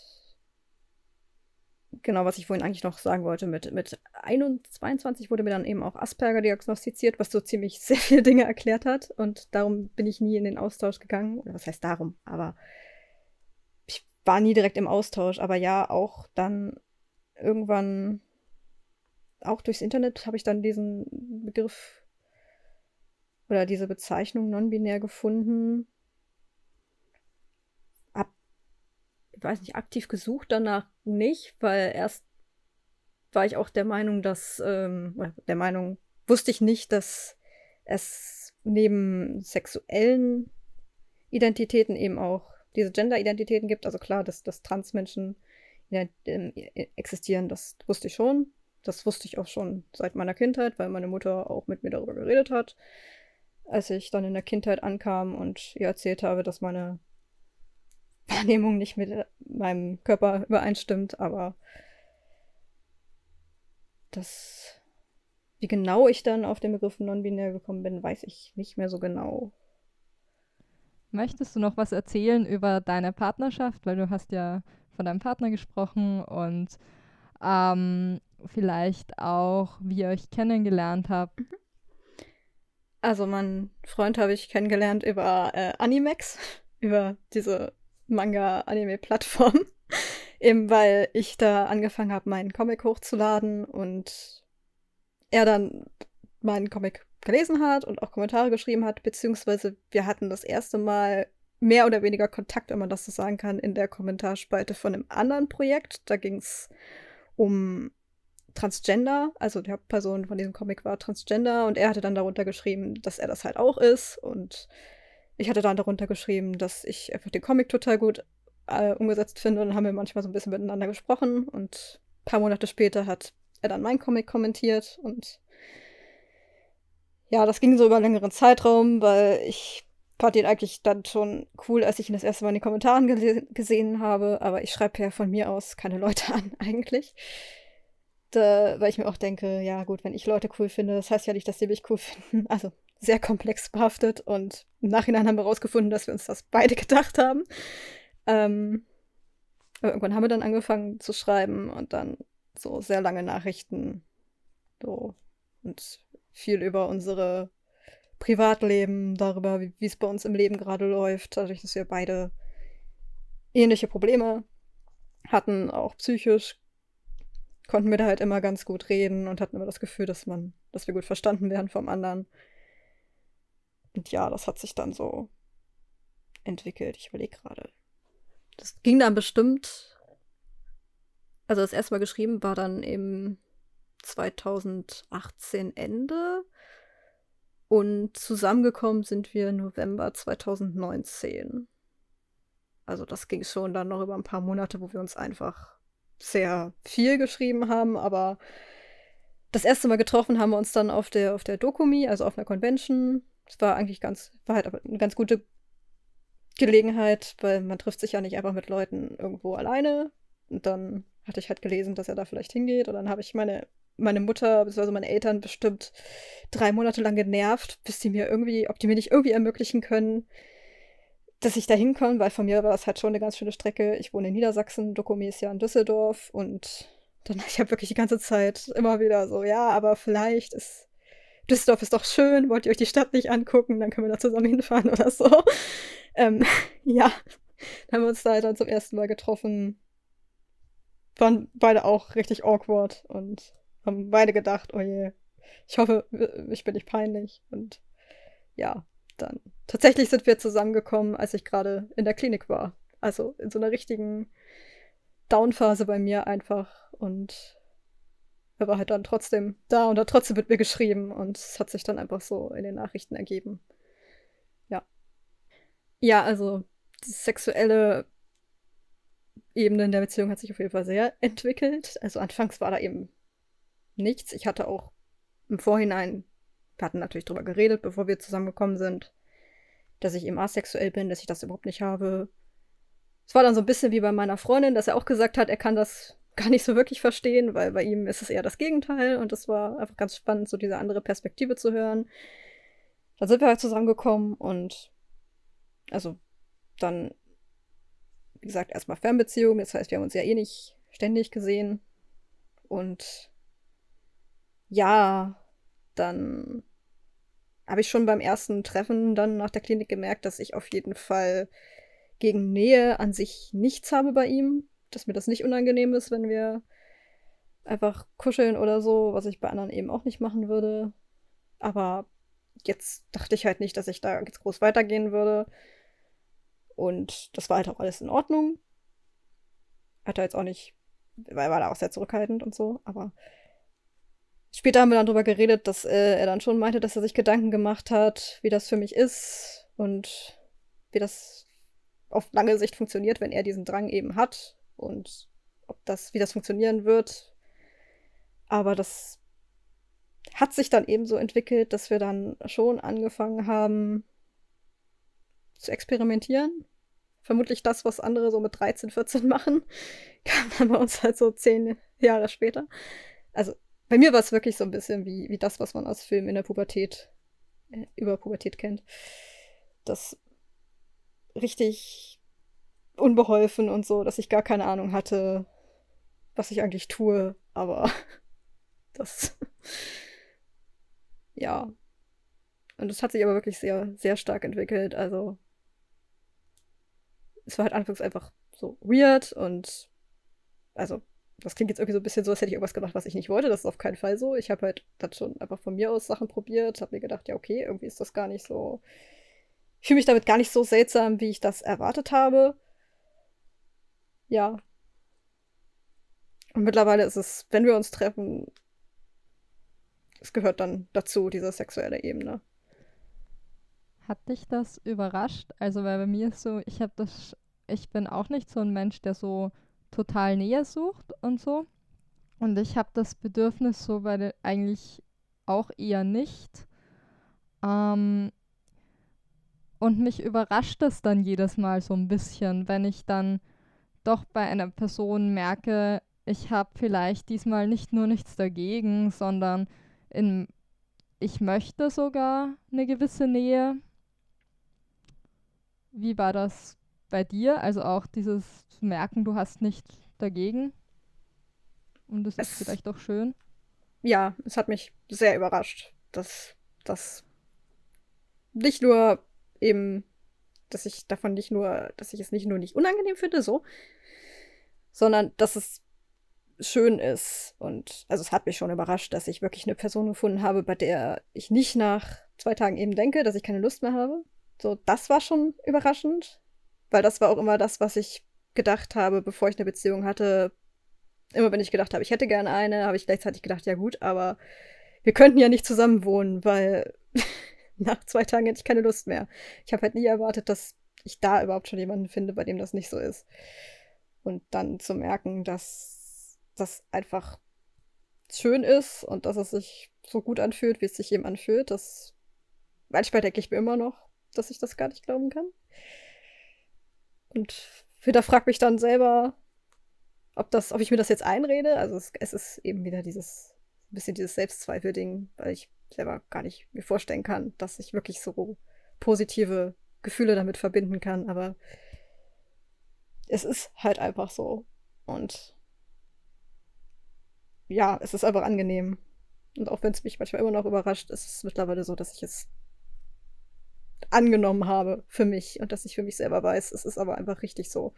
genau, was ich vorhin eigentlich noch sagen wollte, mit, mit 21 wurde mir dann eben auch Asperger diagnostiziert, was so ziemlich [LAUGHS] sehr viele Dinge erklärt hat. Und darum bin ich nie in den Austausch gegangen. Oder was heißt darum? Aber ich war nie direkt im Austausch. Aber ja, auch dann irgendwann auch durchs Internet habe ich dann diesen Begriff oder diese Bezeichnung non-binär gefunden. Hab, ich weiß nicht, aktiv gesucht danach nicht, weil erst war ich auch der Meinung, dass, ähm, der Meinung, wusste ich nicht, dass es neben sexuellen Identitäten eben auch diese Gender-Identitäten gibt. Also klar, dass, dass Transmenschen ähm, existieren, das wusste ich schon. Das wusste ich auch schon seit meiner Kindheit, weil meine Mutter auch mit mir darüber geredet hat. Als ich dann in der Kindheit ankam und ihr erzählt habe, dass meine Wahrnehmung nicht mit meinem Körper übereinstimmt, aber das, wie genau ich dann auf den Begriff non-binär gekommen bin, weiß ich nicht mehr so genau. Möchtest du noch was erzählen über deine Partnerschaft? Weil du hast ja von deinem Partner gesprochen und ähm, vielleicht auch, wie ihr euch kennengelernt habt. Mhm. Also, meinen Freund habe ich kennengelernt über äh, Animex, [LAUGHS] über diese Manga-Anime-Plattform. [LAUGHS] Eben weil ich da angefangen habe, meinen Comic hochzuladen und er dann meinen Comic gelesen hat und auch Kommentare geschrieben hat, beziehungsweise wir hatten das erste Mal mehr oder weniger Kontakt, wenn man das so sagen kann, in der Kommentarspalte von einem anderen Projekt. Da ging es um Transgender, also die Hauptperson von diesem Comic war Transgender und er hatte dann darunter geschrieben, dass er das halt auch ist und ich hatte dann darunter geschrieben, dass ich einfach den Comic total gut äh, umgesetzt finde und dann haben wir manchmal so ein bisschen miteinander gesprochen und ein paar Monate später hat er dann meinen Comic kommentiert und ja, das ging so über einen längeren Zeitraum, weil ich fand ihn eigentlich dann schon cool, als ich ihn das erste Mal in den Kommentaren gese gesehen habe, aber ich schreibe ja von mir aus keine Leute an [LAUGHS] eigentlich. Da, weil ich mir auch denke, ja gut, wenn ich Leute cool finde, das heißt ja nicht, dass sie mich cool finden. Also sehr komplex behaftet und im Nachhinein haben wir herausgefunden, dass wir uns das beide gedacht haben. Ähm, aber irgendwann haben wir dann angefangen zu schreiben und dann so sehr lange Nachrichten so und viel über unsere Privatleben, darüber, wie es bei uns im Leben gerade läuft, dadurch, dass wir beide ähnliche Probleme hatten, auch psychisch, konnten wir da halt immer ganz gut reden und hatten immer das Gefühl, dass man, dass wir gut verstanden werden vom anderen. Und ja, das hat sich dann so entwickelt. Ich überlege gerade. Das ging dann bestimmt. Also das erste Mal geschrieben war dann im 2018 Ende. Und zusammengekommen sind wir November 2019. Also das ging schon dann noch über ein paar Monate, wo wir uns einfach sehr viel geschrieben haben, aber das erste Mal getroffen haben wir uns dann auf der, auf der Dokumi, also auf einer Convention. Es war eigentlich ganz, war halt eine ganz gute Gelegenheit, weil man trifft sich ja nicht einfach mit Leuten irgendwo alleine. Und dann hatte ich halt gelesen, dass er da vielleicht hingeht. Und dann habe ich meine meine Mutter bzw. meine Eltern bestimmt drei Monate lang genervt, bis die mir irgendwie, ob die mir nicht irgendwie ermöglichen können, dass ich da hinkomme, weil von mir war das halt schon eine ganz schöne Strecke. Ich wohne in Niedersachsen, Dokumi ist ja in Düsseldorf und dann ich habe wirklich die ganze Zeit immer wieder so, ja, aber vielleicht ist Düsseldorf ist doch schön, wollt ihr euch die Stadt nicht angucken, dann können wir da zusammen hinfahren oder so. [LAUGHS] Ähm, [LAUGHS] ja, dann haben wir uns da dann zum ersten Mal getroffen. Waren beide auch richtig awkward und haben beide gedacht, oh je, ich hoffe, ich bin nicht peinlich. Und ja, dann tatsächlich sind wir zusammengekommen, als ich gerade in der Klinik war. Also in so einer richtigen Downphase bei mir einfach. Und er war halt dann trotzdem da und hat trotzdem mit mir geschrieben. Und es hat sich dann einfach so in den Nachrichten ergeben. Ja. Ja, also die sexuelle Ebene in der Beziehung hat sich auf jeden Fall sehr entwickelt. Also anfangs war da eben nichts. Ich hatte auch im Vorhinein, wir hatten natürlich drüber geredet, bevor wir zusammengekommen sind, dass ich eben asexuell bin, dass ich das überhaupt nicht habe. Es war dann so ein bisschen wie bei meiner Freundin, dass er auch gesagt hat, er kann das gar nicht so wirklich verstehen, weil bei ihm ist es eher das Gegenteil und es war einfach ganz spannend, so diese andere Perspektive zu hören. Dann sind wir halt zusammengekommen und also dann, wie gesagt, erstmal Fernbeziehung, das heißt, wir haben uns ja eh nicht ständig gesehen. Und ja, dann habe ich schon beim ersten Treffen dann nach der Klinik gemerkt, dass ich auf jeden Fall gegen Nähe an sich nichts habe bei ihm, dass mir das nicht unangenehm ist, wenn wir einfach kuscheln oder so, was ich bei anderen eben auch nicht machen würde. Aber jetzt dachte ich halt nicht, dass ich da jetzt groß weitergehen würde. Und das war halt auch alles in Ordnung. Hat er jetzt auch nicht, weil war da auch sehr zurückhaltend und so, aber Später haben wir dann darüber geredet, dass äh, er dann schon meinte, dass er sich Gedanken gemacht hat, wie das für mich ist und wie das auf lange Sicht funktioniert, wenn er diesen Drang eben hat und ob das, wie das funktionieren wird. Aber das hat sich dann eben so entwickelt, dass wir dann schon angefangen haben zu experimentieren. Vermutlich das, was andere so mit 13, 14 machen, [LAUGHS] kam dann bei uns halt so zehn Jahre später. Also bei mir war es wirklich so ein bisschen wie, wie das, was man aus Filmen in der Pubertät, äh, über Pubertät kennt. Das richtig unbeholfen und so, dass ich gar keine Ahnung hatte, was ich eigentlich tue, aber [LAUGHS] das. ja. Und es hat sich aber wirklich sehr, sehr stark entwickelt. Also, es war halt anfangs einfach so weird und also das klingt jetzt irgendwie so ein bisschen so, als hätte ich irgendwas gemacht, was ich nicht wollte. Das ist auf keinen Fall so. Ich habe halt dann schon einfach von mir aus Sachen probiert, habe mir gedacht, ja, okay, irgendwie ist das gar nicht so. Ich fühle mich damit gar nicht so seltsam, wie ich das erwartet habe. Ja. Und mittlerweile ist es, wenn wir uns treffen, es gehört dann dazu, diese sexuelle Ebene. Hat dich das überrascht? Also, weil bei mir ist so, ich habe das, ich bin auch nicht so ein Mensch, der so total Nähe sucht und so. Und ich habe das Bedürfnis so der, eigentlich auch eher nicht. Ähm, und mich überrascht es dann jedes Mal so ein bisschen, wenn ich dann doch bei einer Person merke, ich habe vielleicht diesmal nicht nur nichts dagegen, sondern in, ich möchte sogar eine gewisse Nähe. Wie war das bei dir? Also auch dieses zu merken, du hast nichts dagegen. Und das es, ist vielleicht auch schön. Ja, es hat mich sehr überrascht, dass das nicht nur eben, dass ich davon nicht nur, dass ich es nicht nur nicht unangenehm finde, so, sondern dass es schön ist. Und also es hat mich schon überrascht, dass ich wirklich eine Person gefunden habe, bei der ich nicht nach zwei Tagen eben denke, dass ich keine Lust mehr habe. So, das war schon überraschend, weil das war auch immer das, was ich gedacht habe, bevor ich eine Beziehung hatte. Immer wenn ich gedacht habe, ich hätte gerne eine, habe ich gleichzeitig gedacht, ja gut, aber wir könnten ja nicht zusammen wohnen, weil [LAUGHS] nach zwei Tagen hätte ich keine Lust mehr. Ich habe halt nie erwartet, dass ich da überhaupt schon jemanden finde, bei dem das nicht so ist. Und dann zu merken, dass das einfach schön ist und dass es sich so gut anfühlt, wie es sich eben anfühlt, das manchmal denke ich mir immer noch, dass ich das gar nicht glauben kann. Und wieder frag mich dann selber, ob das, ob ich mir das jetzt einrede. Also es, es ist eben wieder dieses bisschen dieses Selbstzweifel-Ding, weil ich selber gar nicht mir vorstellen kann, dass ich wirklich so positive Gefühle damit verbinden kann. Aber es ist halt einfach so. Und ja, es ist einfach angenehm. Und auch wenn es mich manchmal immer noch überrascht, ist es mittlerweile so, dass ich es angenommen habe für mich und dass ich für mich selber weiß, es ist aber einfach richtig so.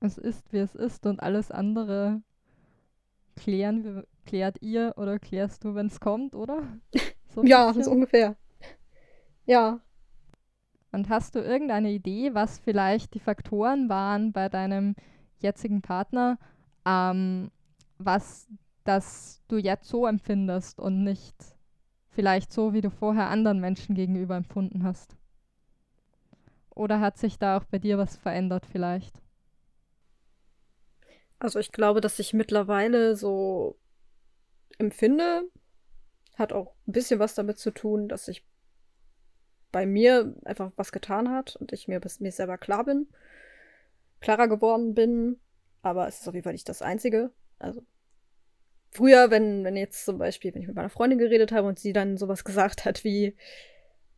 Es ist, wie es ist und alles andere klären, klärt ihr oder klärst du, wenn es kommt, oder? [LAUGHS] So ja, so ungefähr. Ja. Und hast du irgendeine Idee, was vielleicht die Faktoren waren bei deinem jetzigen Partner, ähm, was das du jetzt so empfindest und nicht vielleicht so, wie du vorher anderen Menschen gegenüber empfunden hast? Oder hat sich da auch bei dir was verändert vielleicht? Also ich glaube, dass ich mittlerweile so empfinde, hat auch ein bisschen was damit zu tun, dass ich bei mir einfach was getan hat und ich mir, mir selber klar bin, klarer geworden bin. Aber es ist auf jeden Fall nicht das Einzige. Also früher, wenn, wenn jetzt zum Beispiel, wenn ich mit meiner Freundin geredet habe und sie dann sowas [LAUGHS] gesagt hat wie,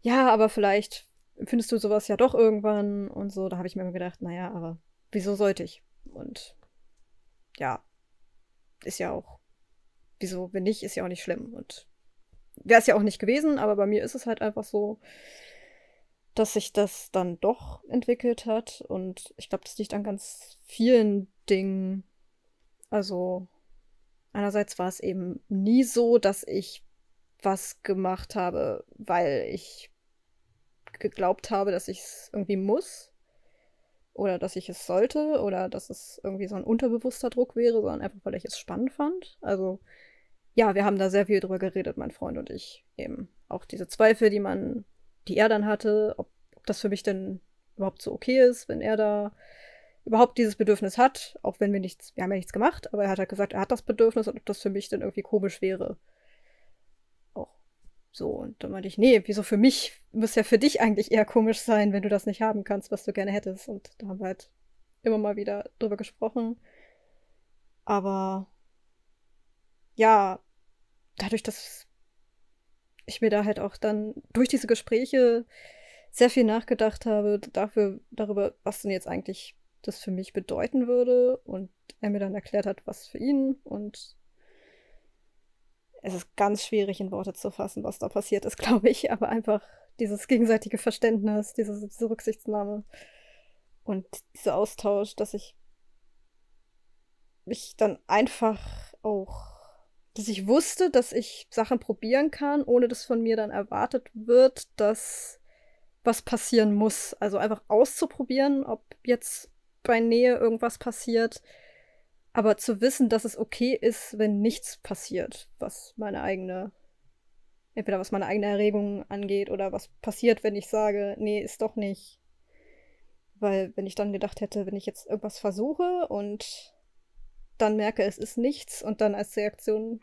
ja, aber vielleicht findest du sowas ja doch irgendwann und so, da habe ich mir immer gedacht, naja, aber wieso sollte ich? Und ja, ist ja auch wieso, wenn nicht, ist ja auch nicht schlimm. Und wäre es ja auch nicht gewesen, aber bei mir ist es halt einfach so, dass sich das dann doch entwickelt hat. Und ich glaube, das liegt an ganz vielen Dingen. Also, einerseits war es eben nie so, dass ich was gemacht habe, weil ich geglaubt habe, dass ich es irgendwie muss oder dass ich es sollte oder dass es irgendwie so ein unterbewusster Druck wäre, sondern einfach, weil ich es spannend fand. Also ja, wir haben da sehr viel drüber geredet, mein Freund und ich. Eben auch diese Zweifel, die man, die er dann hatte, ob, ob das für mich denn überhaupt so okay ist, wenn er da überhaupt dieses Bedürfnis hat, auch wenn wir nichts, wir haben ja nichts gemacht, aber er hat halt gesagt, er hat das Bedürfnis und ob das für mich dann irgendwie komisch wäre. Auch so. Und dann meinte ich, nee, wieso für mich? Muss ja für dich eigentlich eher komisch sein, wenn du das nicht haben kannst, was du gerne hättest. Und da haben wir halt immer mal wieder drüber gesprochen. Aber ja, dadurch, dass ich mir da halt auch dann durch diese Gespräche sehr viel nachgedacht habe dafür, darüber, was denn jetzt eigentlich das für mich bedeuten würde und er mir dann erklärt hat, was für ihn und es ist ganz schwierig in Worte zu fassen, was da passiert ist, [LAUGHS] glaube ich, aber einfach dieses gegenseitige Verständnis, diese, diese Rücksichtnahme und dieser Austausch, dass ich ich dann einfach auch, dass ich wusste, dass ich Sachen probieren kann, ohne dass von mir dann erwartet wird, dass was passieren muss. Also einfach auszuprobieren, ob jetzt bei Nähe irgendwas passiert, aber zu wissen, dass es okay ist, wenn nichts passiert, was meine eigene, entweder was meine eigene Erregung angeht oder was passiert, wenn ich sage, nee, ist doch nicht. Weil wenn ich dann gedacht hätte, wenn ich jetzt irgendwas versuche und dann merke, es ist nichts und dann als Reaktion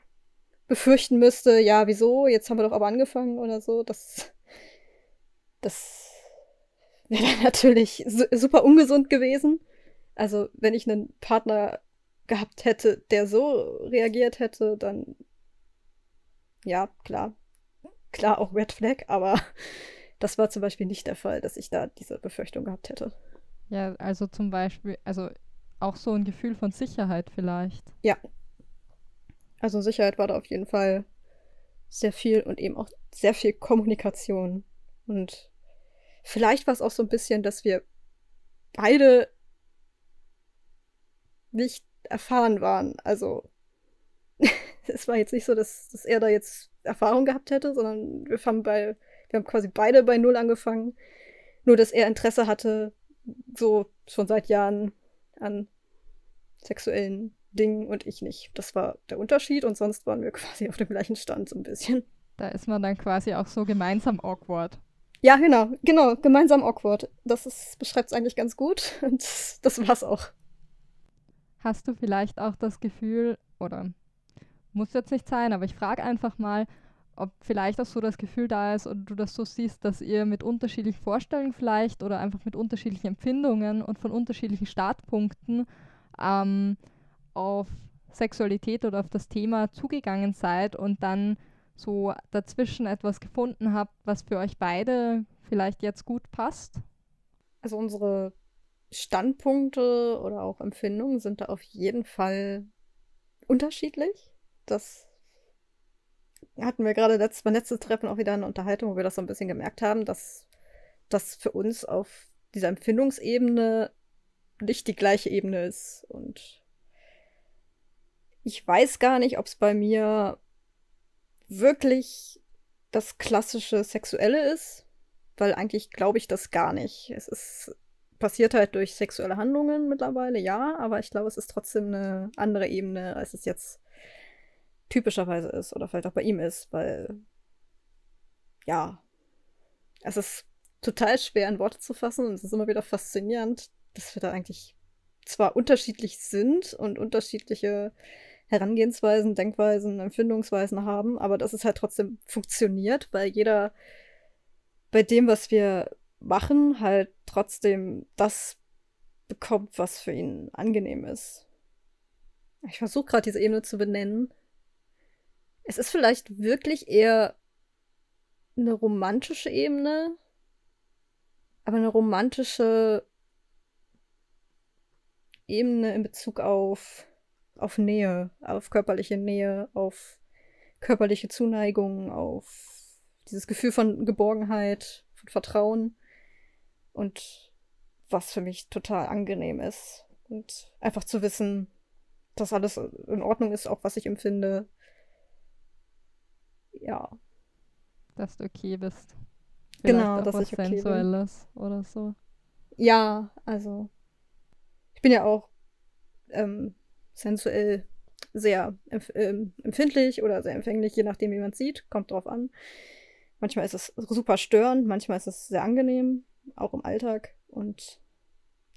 befürchten müsste, ja, wieso, jetzt haben wir doch aber angefangen oder so, das, das wäre dann [LAUGHS] natürlich super ungesund gewesen. Also, wenn ich einen Partner gehabt hätte, der so reagiert hätte, dann ja, klar. Klar auch Red Flag, aber [LAUGHS] das war zum Beispiel nicht der Fall, dass ich da diese Befürchtung gehabt hätte. Ja, also zum Beispiel, also auch so ein Gefühl von Sicherheit vielleicht. Ja. Also Sicherheit war da auf jeden Fall sehr viel und eben auch sehr viel Kommunikation. Und vielleicht war es auch so ein bisschen, dass wir beide nicht erfahren waren. Also [LAUGHS] es war jetzt nicht so, dass, dass er da jetzt Erfahrung gehabt hätte, sondern wir haben bei, wir haben quasi beide bei Null angefangen. Nur dass er Interesse hatte, so schon seit Jahren an sexuellen Dingen und ich nicht. Das war der Unterschied und sonst waren wir [LAUGHS] quasi auf dem gleichen Stand so ein bisschen. Da ist man dann quasi auch so gemeinsam awkward. Ja, genau, genau, gemeinsam awkward. Das beschreibt es eigentlich ganz gut [LAUGHS] und das war's auch. Hast du vielleicht auch das Gefühl, oder muss jetzt nicht sein, aber ich frage einfach mal, ob vielleicht auch so das Gefühl da ist oder du das so siehst, dass ihr mit unterschiedlichen Vorstellungen vielleicht oder einfach mit unterschiedlichen Empfindungen und von unterschiedlichen Startpunkten ähm, auf Sexualität oder auf das Thema zugegangen seid und dann so dazwischen etwas gefunden habt, was für euch beide vielleicht jetzt gut passt? Also unsere Standpunkte oder auch Empfindungen sind da auf jeden Fall unterschiedlich. Das hatten wir gerade letzt, beim letzten Treffen auch wieder eine Unterhaltung, wo wir das so ein bisschen gemerkt haben, dass das für uns auf dieser Empfindungsebene nicht die gleiche Ebene ist. Und ich weiß gar nicht, ob es bei mir wirklich das klassische Sexuelle ist, weil eigentlich glaube ich das gar nicht. Es ist passiert halt durch sexuelle Handlungen mittlerweile, ja, aber ich glaube, es ist trotzdem eine andere Ebene, als es jetzt typischerweise ist oder vielleicht auch bei ihm ist, weil ja, es ist total schwer in Worte zu fassen und es ist immer wieder faszinierend, dass wir da eigentlich zwar unterschiedlich sind und unterschiedliche Herangehensweisen, Denkweisen, Empfindungsweisen haben, aber dass es halt trotzdem funktioniert, weil jeder bei dem, was wir machen, halt trotzdem das bekommt, was für ihn angenehm ist. Ich versuche gerade diese Ebene zu benennen. Es ist vielleicht wirklich eher eine romantische Ebene, aber eine romantische Ebene in Bezug auf, auf Nähe, auf körperliche Nähe, auf körperliche Zuneigung, auf dieses Gefühl von Geborgenheit, von Vertrauen. Und was für mich total angenehm ist. Und einfach zu wissen, dass alles in Ordnung ist, auch was ich empfinde. Ja. Dass du okay bist. Vielleicht genau, dass ich okay Sensuelles bin. oder so. Ja, also ich bin ja auch ähm, sensuell sehr empf ähm, empfindlich oder sehr empfänglich, je nachdem, wie man es sieht. Kommt drauf an. Manchmal ist es super störend, manchmal ist es sehr angenehm auch im Alltag. Und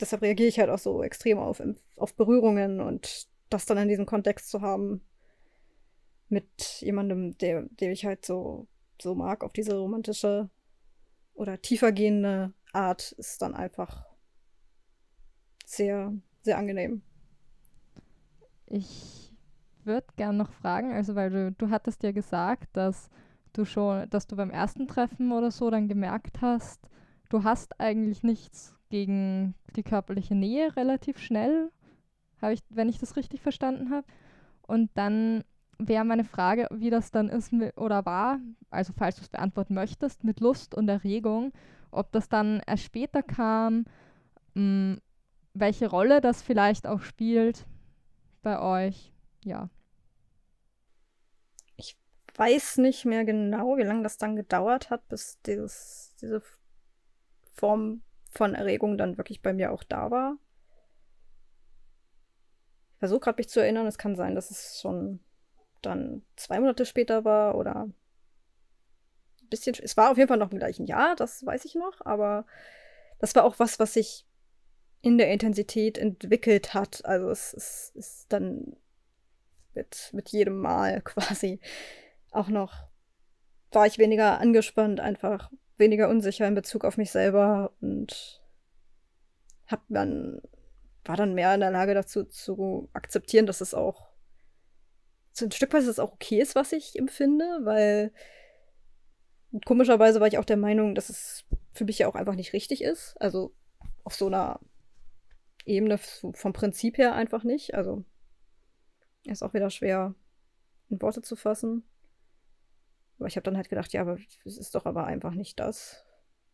deshalb reagiere ich halt auch so extrem auf, auf Berührungen und das dann in diesem Kontext zu haben mit jemandem, der, der ich halt so, so mag, auf diese romantische oder tiefergehende Art, ist dann einfach sehr, sehr angenehm. Ich würde gerne noch fragen, also weil du, du hattest ja gesagt, dass du schon, dass du beim ersten Treffen oder so dann gemerkt hast, du hast eigentlich nichts gegen die körperliche Nähe relativ schnell, habe ich, wenn ich das richtig verstanden habe. Und dann wäre meine Frage, wie das dann ist oder war, also falls du es beantworten möchtest, mit Lust und Erregung, ob das dann erst später kam, mh, hm, welche Rolle das vielleicht auch spielt, bei euch, ja. Ich weiß nicht mehr genau, wie lange das dann gedauert hat, bis dieses, diese Form von Erregung dann wirklich bei mir auch da war. Ich versuche gerade mich zu erinnern, es kann sein, dass es schon dann zwei Monate später war oder ein bisschen. Es war auf jeden Fall noch im gleichen Jahr, das weiß ich noch, aber das war auch was, was sich in der Intensität entwickelt hat. Also es, es ist dann mit, mit jedem Mal [LAUGHS] quasi auch noch, war ich weniger angespannt, einfach weniger unsicher in Bezug auf mich selber und hab dann, war dann mehr in der Lage dazu zu akzeptieren, dass es auch so ein Stück weit es auch okay ist, was ich empfinde, weil komischerweise war ich auch der Meinung, dass es für mich ja auch einfach nicht richtig ist. Also auf so einer Ebene vom Prinzip her einfach nicht. Also ist auch wieder schwer in Worte zu fassen. Aber ich habe dann halt gedacht, ja, aber es ist doch aber einfach nicht das.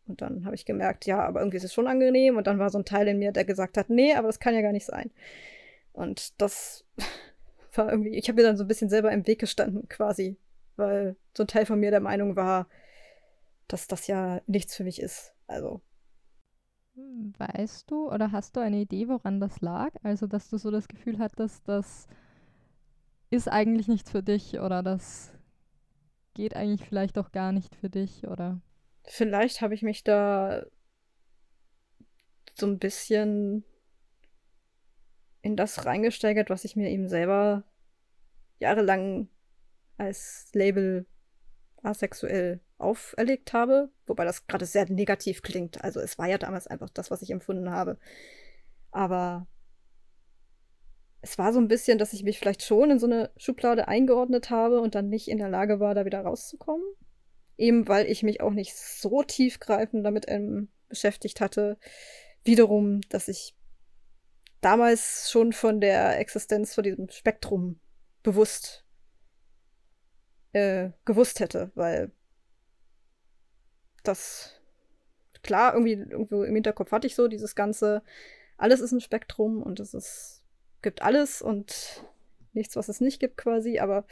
Und dann habe ich gemerkt, ja, aber irgendwie ist es schon angenehm. Und dann war so ein Teil in mir, der gesagt hat, nee, aber das kann ja gar nicht sein. Und das war irgendwie, ich habe mir dann so ein bisschen selber im Weg gestanden, quasi. Weil so ein Teil von mir der Meinung war, dass das ja nichts für mich ist. Also. Weißt du oder hast du eine Idee, woran das lag? Also, dass du so das Gefühl hattest, das ist eigentlich nichts für dich oder das geht eigentlich vielleicht auch gar nicht für dich oder? Vielleicht habe ich mich da so ein bisschen in das reingesteigert, was ich mir eben selber jahrelang als Label asexuell auferlegt habe, wobei das gerade sehr negativ klingt. Also es war ja damals einfach das, was ich empfunden habe. Aber es war so ein bisschen, dass ich mich vielleicht schon in so eine Schublade eingeordnet habe und dann nicht in der Lage war, da wieder rauszukommen. Eben weil ich mich auch nicht so tiefgreifend damit ähm, beschäftigt hatte. Wiederum, dass ich damals schon von der Existenz von diesem Spektrum bewusst äh, gewusst hätte, weil das klar, irgendwie irgendwo im Hinterkopf hatte ich so dieses ganze, alles ist ein Spektrum und es ist, gibt alles und nichts, was es nicht gibt quasi, aber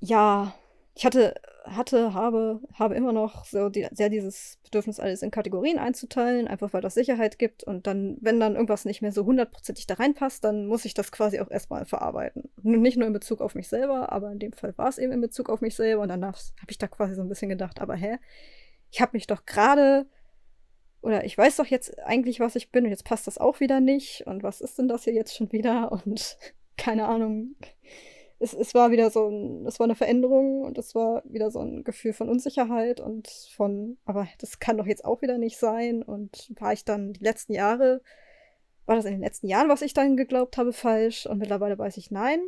ja, ich hatte, hatte, habe, habe immer noch so die, sehr dieses Bedürfnis, alles in Kategorien einzuteilen, einfach weil das Sicherheit gibt. Und dann, wenn dann irgendwas nicht mehr so hundertprozentig da reinpasst, dann muss ich das quasi auch erstmal verarbeiten. Nicht nur in Bezug auf mich selber, aber in dem Fall war es eben in Bezug auf mich selber. Und dann habe ich da quasi so ein bisschen gedacht, aber hä? Ich habe mich doch gerade oder ich weiß doch jetzt eigentlich, was ich bin und jetzt passt das auch wieder nicht. Und was ist denn das hier jetzt schon wieder? Und [LAUGHS] keine Ahnung es, es war wieder so ein, es war eine Veränderung und es war wieder so ein Gefühl von Unsicherheit und von, aber das kann doch jetzt auch wieder nicht sein. Und war ich dann die letzten Jahre, war das in den letzten Jahren, was ich dann geglaubt habe, falsch? Und mittlerweile weiß ich nein.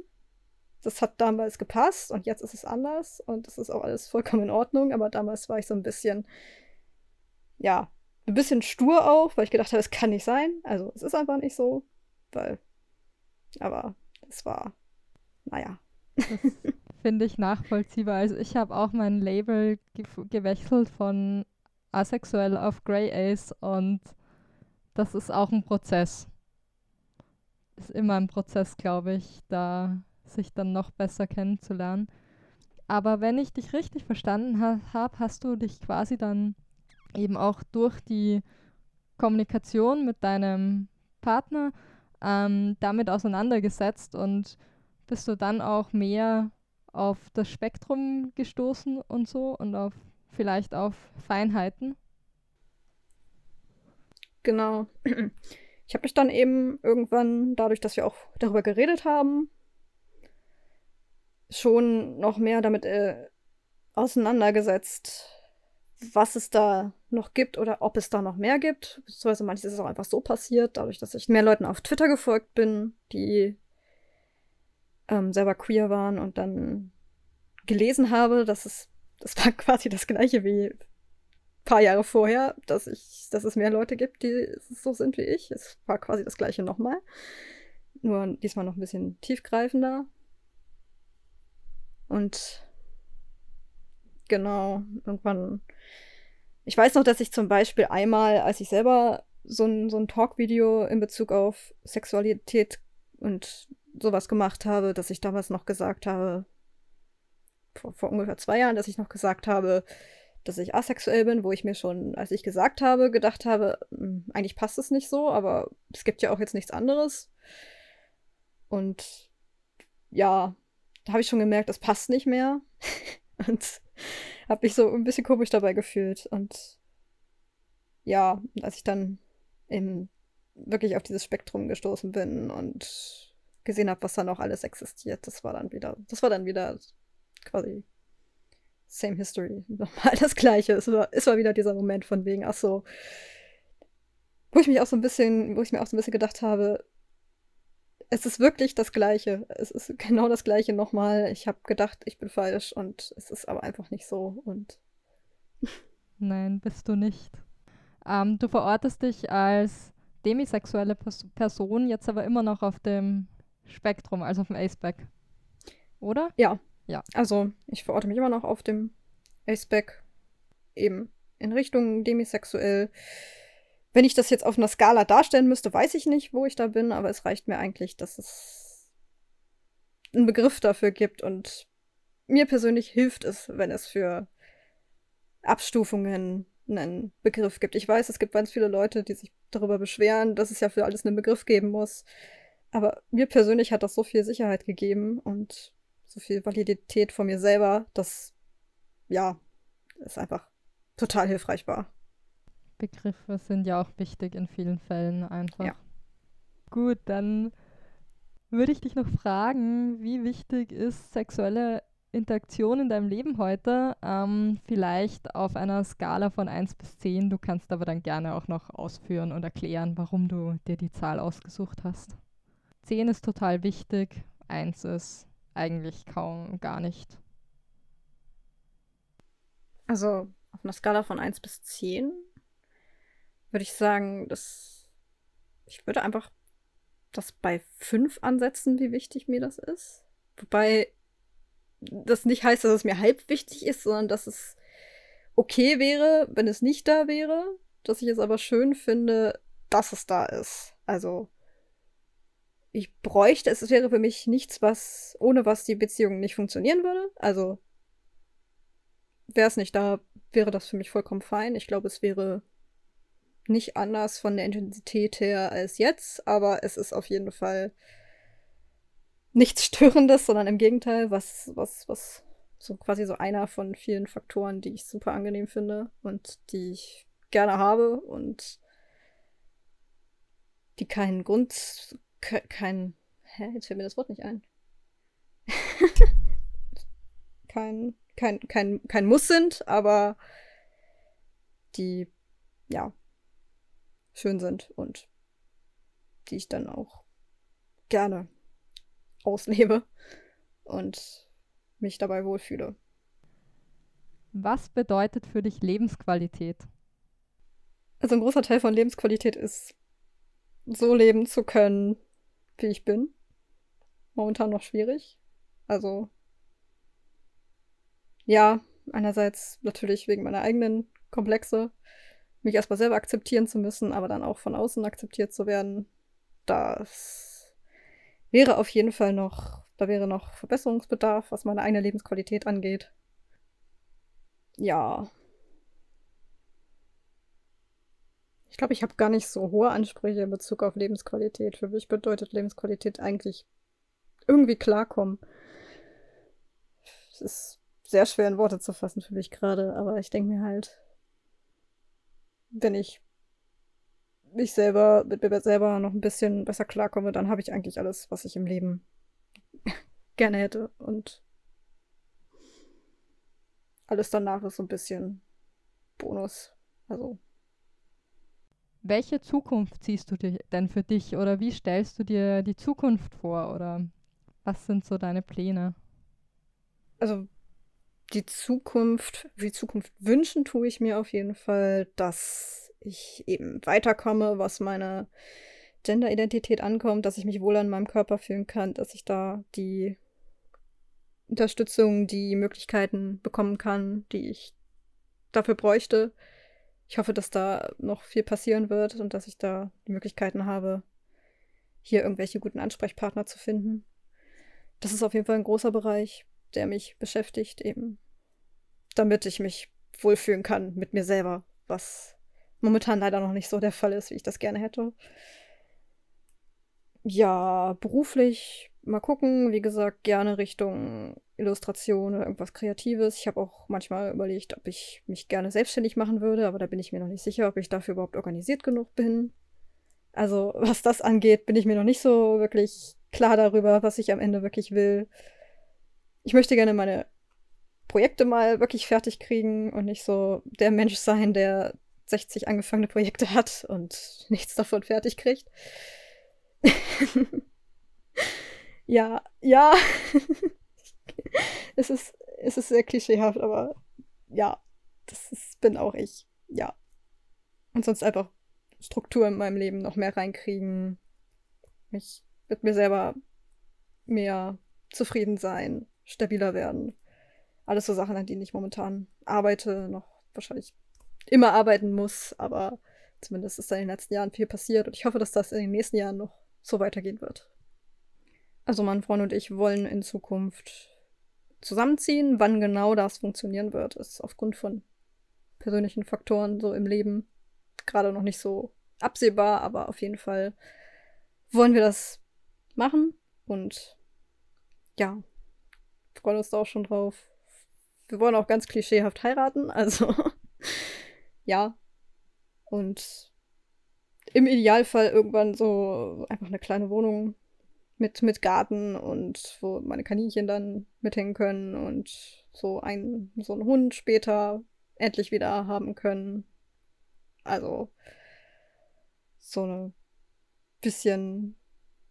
Das hat damals gepasst und jetzt ist es anders und das ist auch alles vollkommen in Ordnung. Aber damals war ich so ein bisschen, ja, ein bisschen stur auch, weil ich gedacht habe, es kann nicht sein. Also es ist einfach nicht so, weil, aber es war naja. Finde ich nachvollziehbar. Also ich habe auch mein Label ge gewechselt von asexuell auf Grey Ace und das ist auch ein Prozess. Ist immer ein Prozess, glaube ich, da sich dann noch besser kennenzulernen. Aber wenn ich dich richtig verstanden ha habe, hast du dich quasi dann eben auch durch die Kommunikation mit deinem Partner ähm, damit auseinandergesetzt und bist du dann auch mehr auf das Spektrum gestoßen und so und auf vielleicht auf Feinheiten? Genau. Ich habe mich dann eben irgendwann, dadurch, dass wir auch darüber geredet haben, schon noch mehr damit äh, auseinandergesetzt, was es da noch gibt oder ob es da noch mehr gibt. Beziehungsweise manches ist auch einfach so passiert, dadurch, dass ich mehr Leuten auf Twitter gefolgt bin, die ähm, selber queer waren und dann gelesen habe, dass es, das war [LAUGHS] quasi das gleiche wie ein paar Jahre vorher, dass ich, dass es mehr Leute gibt, die so sind wie ich. Es war quasi das gleiche nochmal. Nur diesmal noch ein bisschen tiefgreifender. Und genau, irgendwann. Ich weiß noch, dass ich zum Beispiel einmal, als ich selber so ein, so ein Talk-Video in Bezug auf Sexualität und sowas gemacht habe, dass ich damals noch gesagt habe, vor, vor ungefähr zwei Jahren, dass ich noch gesagt habe, dass ich asexuell bin, wo ich mir schon, als ich gesagt habe, gedacht habe, hm, eigentlich passt es nicht so, aber es gibt ja auch jetzt nichts anderes. Und ja, da habe ich schon gemerkt, das passt nicht mehr. [LAUGHS] und habe mich so ein bisschen komisch dabei gefühlt. Und ja, als ich dann eben wirklich auf dieses Spektrum gestoßen bin und gesehen habe, was da noch alles existiert, das war dann wieder, das war dann wieder quasi same history. [LAUGHS] Nochmal das Gleiche. Es war, es war wieder dieser Moment von wegen, ach so, wo ich mich auch so ein bisschen, wo ich mir auch so ein bisschen gedacht habe, es ist wirklich das Gleiche. Es ist genau das Gleiche nochmal. Ich habe gedacht, ich bin falsch und es ist aber einfach nicht so. Und [LAUGHS] Nein, bist du nicht. Ähm, du verortest dich als demisexuelle Pers Person, jetzt aber immer noch auf dem Spektrum, also auf dem Aceback. Oder? Ja. Ja. Also, ich verorte mich immer noch auf dem Aceback, eben in Richtung demisexuell. Wenn ich das jetzt auf einer Skala darstellen müsste, weiß ich nicht, wo ich da bin, aber es reicht mir eigentlich, dass es einen Begriff dafür gibt und mir persönlich hilft es, wenn es für Abstufungen einen Begriff gibt. Ich weiß, es gibt ganz viele Leute, die sich darüber beschweren, dass es ja für alles einen Begriff geben muss. Aber mir persönlich hat das so viel Sicherheit gegeben und so viel Validität von mir selber, dass ja, es einfach total hilfreich war. Begriffe sind ja auch wichtig in vielen Fällen einfach. Ja. Gut, dann würde ich dich noch fragen, wie wichtig ist sexuelle Interaktion in deinem Leben heute? Ähm, vielleicht auf einer Skala von 1 bis 10. Du kannst aber dann gerne auch noch ausführen und erklären, warum du dir die Zahl ausgesucht hast. 10 ist total wichtig, 1 ist eigentlich kaum gar nicht. Also auf einer Skala von 1 bis 10 würde ich sagen, dass ich würde einfach das bei 5 ansetzen, wie wichtig mir das ist. Wobei das nicht heißt, dass es mir halb wichtig ist, sondern dass es okay wäre, wenn es nicht da wäre. Dass ich es aber schön finde, dass es da ist. Also ich bräuchte es, wäre für mich nichts, was, ohne was die Beziehung nicht funktionieren würde. Also wäre es nicht da, wäre das für mich vollkommen fein. Ich glaube, es wäre nicht anders von der Intensität her als jetzt, aber es ist auf jeden Fall nichts [LAUGHS] Störendes, sondern im Gegenteil, was, was, was so quasi so einer von vielen Faktoren, die ich super angenehm finde und die ich gerne habe und die keinen Grund, kein, hä, jetzt fällt mir das Wort nicht ein. [LAUGHS] kein, kein, kein, kein Muss sind, aber die, ja, schön sind und die ich dann auch gerne auslebe und mich dabei wohlfühle. Was bedeutet für dich Lebensqualität? Also ein großer Teil von Lebensqualität ist, so leben zu können, wie ich bin. Momentan noch schwierig. Also ja, einerseits natürlich wegen meiner eigenen Komplexe, mich erstmal selber akzeptieren zu müssen, aber dann auch von außen akzeptiert zu werden. Das wäre auf jeden Fall noch, da wäre noch Verbesserungsbedarf, was meine eigene Lebensqualität angeht. Ja. Ich glaube, ich habe gar nicht so hohe Ansprüche in Bezug auf Lebensqualität. Für mich bedeutet Lebensqualität eigentlich irgendwie klarkommen. Es ist sehr schwer in Worte zu fassen für mich gerade, aber ich denke mir halt, wenn ich mich selber, mit mir selber noch ein bisschen besser klarkomme, dann habe ich eigentlich alles, was ich im Leben [LAUGHS] gerne hätte. Und alles danach ist so ein bisschen Bonus. Also. Welche Zukunft siehst du denn für dich oder wie stellst du dir die Zukunft vor oder was sind so deine Pläne? Also die Zukunft, die Zukunft wünschen tue ich mir auf jeden Fall, dass ich eben weiterkomme, was meine Genderidentität ankommt, dass ich mich wohl an meinem Körper fühlen kann, dass ich da die Unterstützung, die Möglichkeiten bekommen kann, die ich dafür bräuchte. Ich hoffe, dass da noch viel passieren wird und dass ich da die Möglichkeiten habe, hier irgendwelche guten Ansprechpartner zu finden. Das ist auf jeden Fall ein großer Bereich, der mich beschäftigt, eben damit ich mich wohlfühlen kann mit mir selber, was momentan leider noch nicht so der Fall ist, wie ich das gerne hätte. Ja, beruflich mal gucken, wie gesagt, gerne Richtung Illustration oder irgendwas Kreatives. Ich habe auch manchmal überlegt, ob ich mich gerne selbstständig machen würde, aber da bin ich mir noch nicht sicher, ob ich dafür überhaupt organisiert genug bin. Also, [LAUGHS] was das angeht, bin ich mir noch nicht so wirklich klar darüber, was ich am Ende wirklich will. Ich möchte gerne meine Projekte mal wirklich fertig kriegen und nicht so der Mensch sein, der 60 angefangene Projekte hat und [LAUGHS] nichts davon fertig kriegt. [LAUGHS] ja, ja. [LAUGHS] es, ist, es ist sehr klischeehaft, aber ja, das ist, bin auch ich. Ja. Und sonst einfach Struktur in meinem Leben noch mehr reinkriegen. Mich mit mir selber mehr zufrieden sein, stabiler werden. Alles so Sachen, an denen ich momentan arbeite, noch wahrscheinlich immer arbeiten muss, aber zumindest ist da in den letzten Jahren viel passiert und ich hoffe, dass das in den nächsten Jahren noch so weitergehen wird. Also mein Freund und ich wollen in Zukunft zusammenziehen. Wann genau das funktionieren wird, ist aufgrund von persönlichen Faktoren so im Leben gerade noch nicht so absehbar, aber auf jeden Fall wollen wir das machen und ja, freuen uns da auch schon drauf. Wir wollen auch ganz klischeehaft heiraten, [LAUGHS] also ja. Und im Idealfall irgendwann so einfach eine kleine Wohnung mit, mit Garten und wo meine Kaninchen dann mithängen können und so ein, so einen Hund später endlich wieder haben können. Also so eine bisschen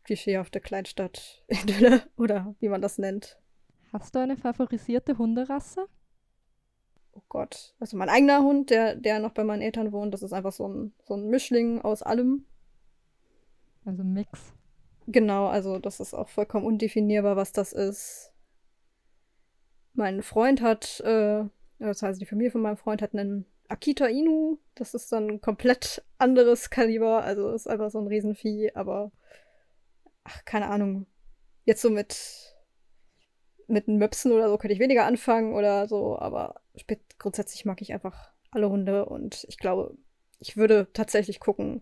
klischeehafte Kleinstadt-Idylle [LAUGHS] oder wie man das nennt. Hast du eine favorisierte Hunderasse? oh Gott, also mein eigener Hund, der, der noch bei meinen Eltern wohnt, das ist einfach so ein, so ein Mischling aus allem. Also Mix. Genau, also das ist auch vollkommen undefinierbar, was das ist. Mein Freund hat, äh, das heißt, die Familie von meinem Freund hat einen Akita Inu. Das ist dann ein komplett anderes Kaliber. Also ist einfach so ein Riesenvieh, aber ach, keine Ahnung. Jetzt so mit mit Möpsen oder so könnte ich weniger anfangen oder so, aber grundsätzlich mag ich einfach alle Hunde und ich glaube, ich würde tatsächlich gucken,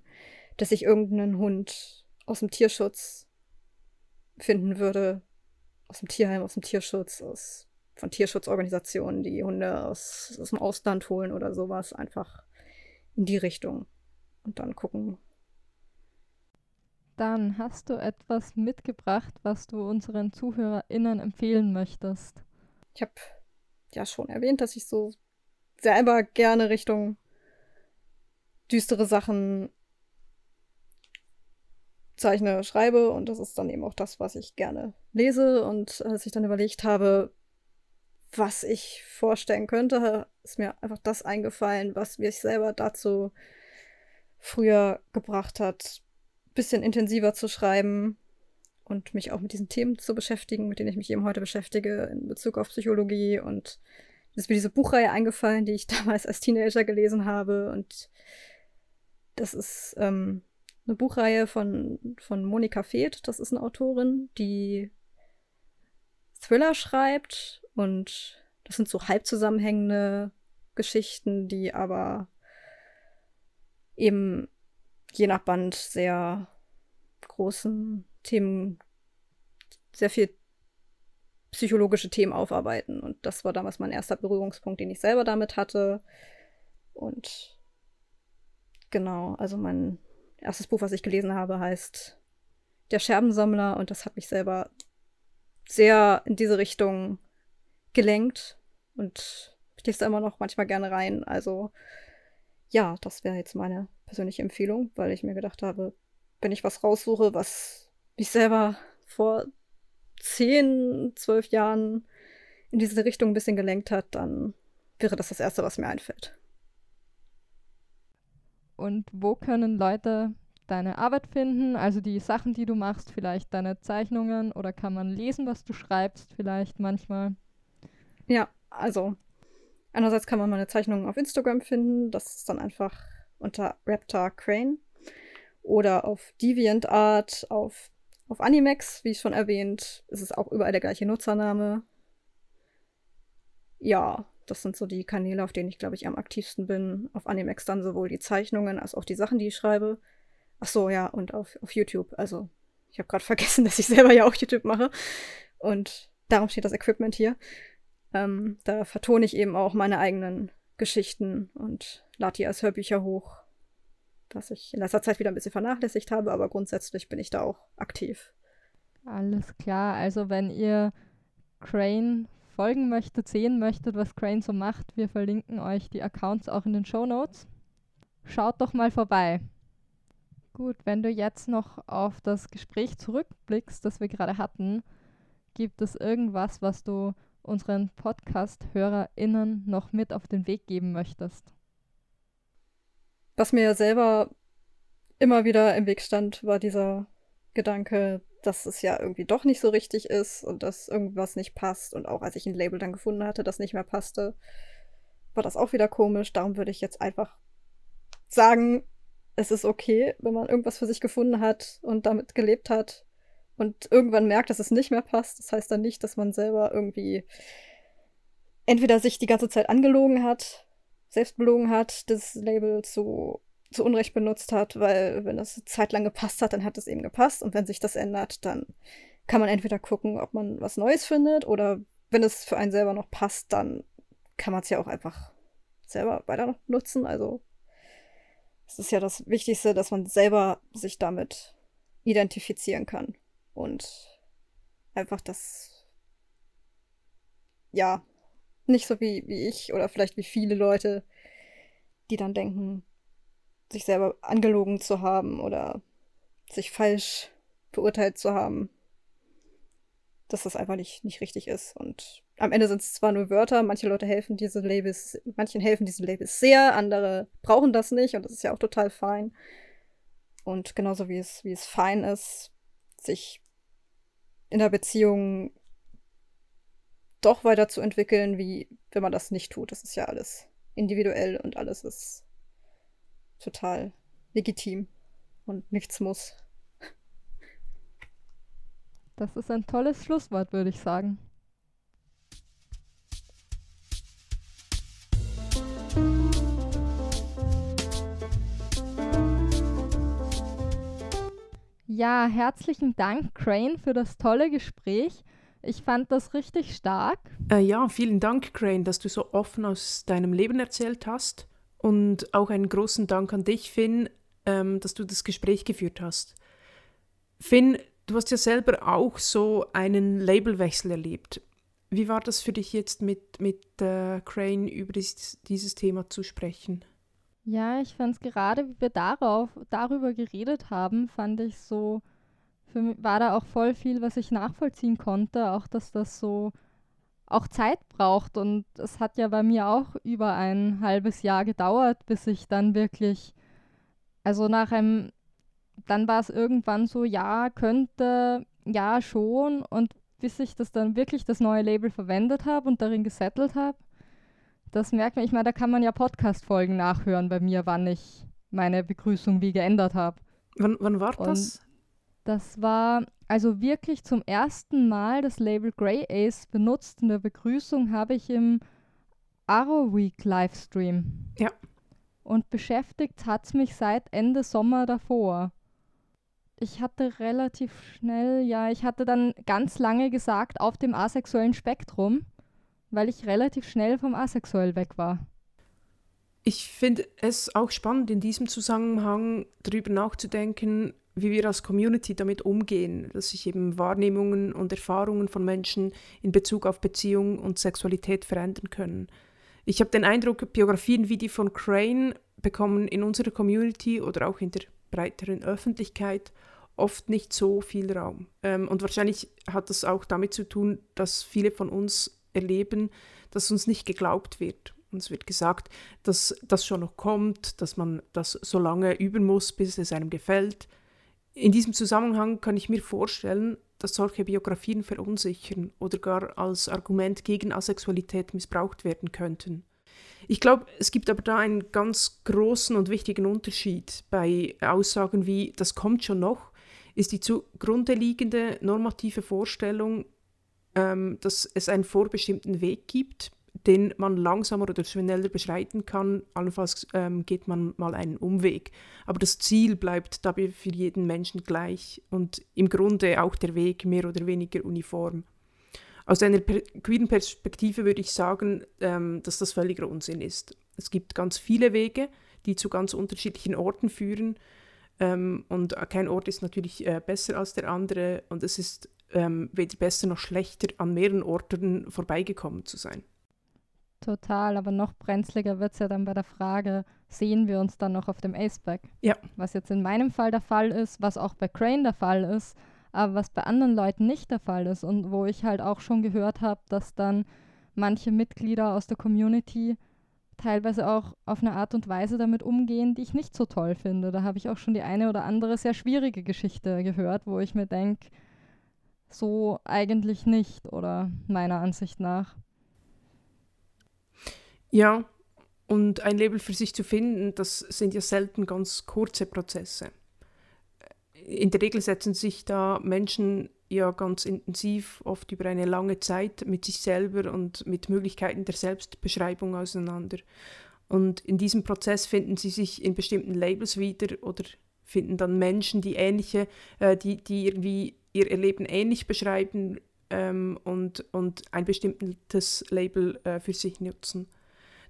dass ich irgendeinen Hund aus dem Tierschutz finden würde, aus dem Tierheim, aus dem Tierschutz, aus, von Tierschutzorganisationen, die Hunde aus, aus dem Ausland holen oder sowas, einfach in die Richtung und dann gucken, dann hast du etwas mitgebracht, was du unseren ZuhörerInnen empfehlen möchtest. Ich habe ja schon erwähnt, dass ich so selber gerne Richtung düstere Sachen zeichne, schreibe und das ist dann eben auch das, was ich gerne lese. Und als ich dann überlegt habe, was ich vorstellen könnte, ist mir einfach das eingefallen, was mich selber dazu früher gebracht hat, bisschen intensiver zu schreiben und mich auch mit diesen Themen zu beschäftigen, mit denen ich mich eben heute beschäftige in Bezug auf Psychologie. Und es ist mir diese Buchreihe eingefallen, die ich [LAUGHS] damals als Teenager gelesen habe. Und das ist ähm, eine Buchreihe von, von Monika Feeth. Das ist eine Autorin, die Thriller schreibt. Und das sind so halb zusammenhängende Geschichten, die aber eben je nach Band sehr großen Themen, sehr viel psychologische Themen aufarbeiten. Und das war damals mein erster Berührungspunkt, den ich selber damit hatte. Und genau, also mein erstes Buch, was ich gelesen habe, heißt Der Scherbensammler und das hat mich selber sehr in diese Richtung gelenkt und ich lese da immer noch manchmal gerne rein. Also ja, das wäre jetzt meine persönliche Empfehlung, weil ich mir gedacht habe, wenn ich was raussuche, was mich selber vor zehn, zwölf Jahren in diese Richtung ein bisschen gelenkt hat, dann wäre das das Erste, was mir einfällt. Und wo können Leute deine Arbeit finden? Also die Sachen, die du machst, vielleicht deine Zeichnungen oder kann man lesen, was du schreibst, vielleicht manchmal? Ja, also einerseits kann man meine Zeichnungen auf Instagram finden. Das ist dann einfach unter Raptor Crane. oder auf DeviantArt, auf, auf Animex, wie schon erwähnt. Es ist auch überall der gleiche Nutzername. Ja, das sind so die Kanäle, auf denen ich, glaube ich, am aktivsten bin. Auf Animex dann sowohl die Zeichnungen als auch die Sachen, die ich schreibe. Ach so, ja, und auf, auf YouTube. Also, ich habe gerade [LAUGHS] vergessen, dass ich selber ja auch YouTube mache. Und darum steht das Equipment hier. Ähm, da vertone ich eben auch meine eigenen Geschichten und lade die als Hörbücher hoch, was ich in letzter Zeit wieder ein bisschen vernachlässigt habe, aber grundsätzlich bin ich da auch aktiv. Alles klar, also wenn ihr Crane folgen möchtet, sehen möchtet, was Crane so macht, wir verlinken euch die Accounts auch in den Show Notes. Schaut doch mal vorbei. Gut, wenn du jetzt noch auf das Gespräch zurückblickst, das wir gerade hatten, gibt es irgendwas, was du unseren Podcast-HörerInnen noch mit auf den Weg geben möchtest? Was mir selber immer wieder im Weg stand, war dieser Gedanke, dass es ja irgendwie doch nicht so richtig ist und dass irgendwas nicht passt. Und auch als ich ein Label dann gefunden hatte, das nicht mehr passte, war das auch wieder komisch. Darum würde ich jetzt einfach sagen, es ist okay, wenn man irgendwas für sich gefunden hat und damit gelebt hat und irgendwann merkt, dass es nicht mehr passt. Das heißt dann nicht, dass man selber irgendwie entweder sich die ganze Zeit angelogen hat, selbst belogen hat, das Label zu, zu Unrecht benutzt hat, weil wenn es zeitlang gepasst hat, dann hat es eben gepasst. Und wenn sich das ändert, dann kann man entweder gucken, ob man was Neues findet oder wenn es für einen selber noch passt, dann kann man es ja auch einfach selber weiter nutzen. Also es ist ja das Wichtigste, dass man selber sich damit identifizieren kann und einfach das, ja, nicht so wie, wie ich oder vielleicht wie viele Leute, die dann denken, sich selber angelogen zu haben oder sich falsch beurteilt zu haben, dass das einfach nicht, nicht richtig ist. Und am Ende sind es zwar nur Wörter, manche Leute helfen diese Labels, manchen helfen diese Labels sehr, andere brauchen das nicht und das ist ja auch total fein. Und genauso wie es, wie es fein ist, sich in der Beziehung doch weiterzuentwickeln, wie wenn man das nicht tut. Das ist ja alles individuell und alles ist total legitim und nichts muss. Das ist ein tolles Schlusswort, würde ich sagen. Ja, herzlichen Dank, Crane, für das tolle Gespräch. Ich fand das richtig stark. Äh, ja, vielen Dank, Crane, dass du so offen aus deinem Leben erzählt hast. Und auch einen großen Dank an dich, Finn, ähm, dass du das Gespräch geführt hast. Finn, du hast ja selber auch so einen Labelwechsel erlebt. Wie war das für dich jetzt mit, mit äh, Crane über dieses, dieses Thema zu sprechen? Ja, ich fand es gerade, wie wir darauf, darüber geredet haben, fand ich so, für mich war da auch voll viel, was ich nachvollziehen konnte, auch dass das so auch Zeit braucht. Und es hat ja bei mir auch über ein halbes Jahr gedauert, bis ich dann wirklich, also nach einem, dann war es irgendwann so, ja, könnte, ja, schon. Und bis ich das dann wirklich das neue Label verwendet habe und darin gesettelt habe, das merkt man, ich meine, da kann man ja Podcast-Folgen nachhören bei mir, wann ich meine Begrüßung wie geändert habe. Wann, wann war das? Das war also wirklich zum ersten Mal das Label Grey Ace benutzt. In der Begrüßung habe ich im Arrow Week Livestream. Ja. Und beschäftigt hat es mich seit Ende Sommer davor. Ich hatte relativ schnell, ja, ich hatte dann ganz lange gesagt, auf dem asexuellen Spektrum weil ich relativ schnell vom Asexuell weg war. Ich finde es auch spannend, in diesem Zusammenhang darüber nachzudenken, wie wir als Community damit umgehen, dass sich eben Wahrnehmungen und Erfahrungen von Menschen in Bezug auf Beziehung und Sexualität verändern können. Ich habe den Eindruck, Biografien wie die von Crane bekommen in unserer Community oder auch in der breiteren Öffentlichkeit oft nicht so viel Raum. Ähm, und wahrscheinlich hat das auch damit zu tun, dass viele von uns erleben, dass uns nicht geglaubt wird. Uns wird gesagt, dass das schon noch kommt, dass man das so lange üben muss, bis es einem gefällt. In diesem Zusammenhang kann ich mir vorstellen, dass solche Biografien verunsichern oder gar als Argument gegen Asexualität missbraucht werden könnten. Ich glaube, es gibt aber da einen ganz großen und wichtigen Unterschied bei Aussagen wie, das kommt schon noch, ist die zugrunde liegende normative Vorstellung, ähm, dass es einen vorbestimmten Weg gibt, den man langsamer oder schneller beschreiten kann. Allenfalls ähm, geht man mal einen Umweg. Aber das Ziel bleibt dabei für jeden Menschen gleich und im Grunde auch der Weg mehr oder weniger uniform. Aus einer per queeren Perspektive würde ich sagen, ähm, dass das völliger Unsinn ist. Es gibt ganz viele Wege, die zu ganz unterschiedlichen Orten führen. Ähm, und kein Ort ist natürlich äh, besser als der andere. Und es ist ähm, weder besser noch schlechter, an mehreren Orten vorbeigekommen zu sein. Total, aber noch brenzliger wird es ja dann bei der Frage, sehen wir uns dann noch auf dem Aceback? Ja. Was jetzt in meinem Fall der Fall ist, was auch bei Crane der Fall ist, aber was bei anderen Leuten nicht der Fall ist und wo ich halt auch schon gehört habe, dass dann manche Mitglieder aus der Community teilweise auch auf eine Art und Weise damit umgehen, die ich nicht so toll finde. Da habe ich auch schon die eine oder andere sehr schwierige Geschichte gehört, wo ich mir denke, so eigentlich nicht oder meiner Ansicht nach. Ja, und ein Label für sich zu finden, das sind ja selten ganz kurze Prozesse. In der Regel setzen sich da Menschen ja ganz intensiv, oft über eine lange Zeit mit sich selber und mit Möglichkeiten der Selbstbeschreibung auseinander. Und in diesem Prozess finden sie sich in bestimmten Labels wieder oder finden dann Menschen, die ähnliche, äh, die, die irgendwie ihr Leben ähnlich beschreiben ähm, und, und ein bestimmtes Label äh, für sich nutzen.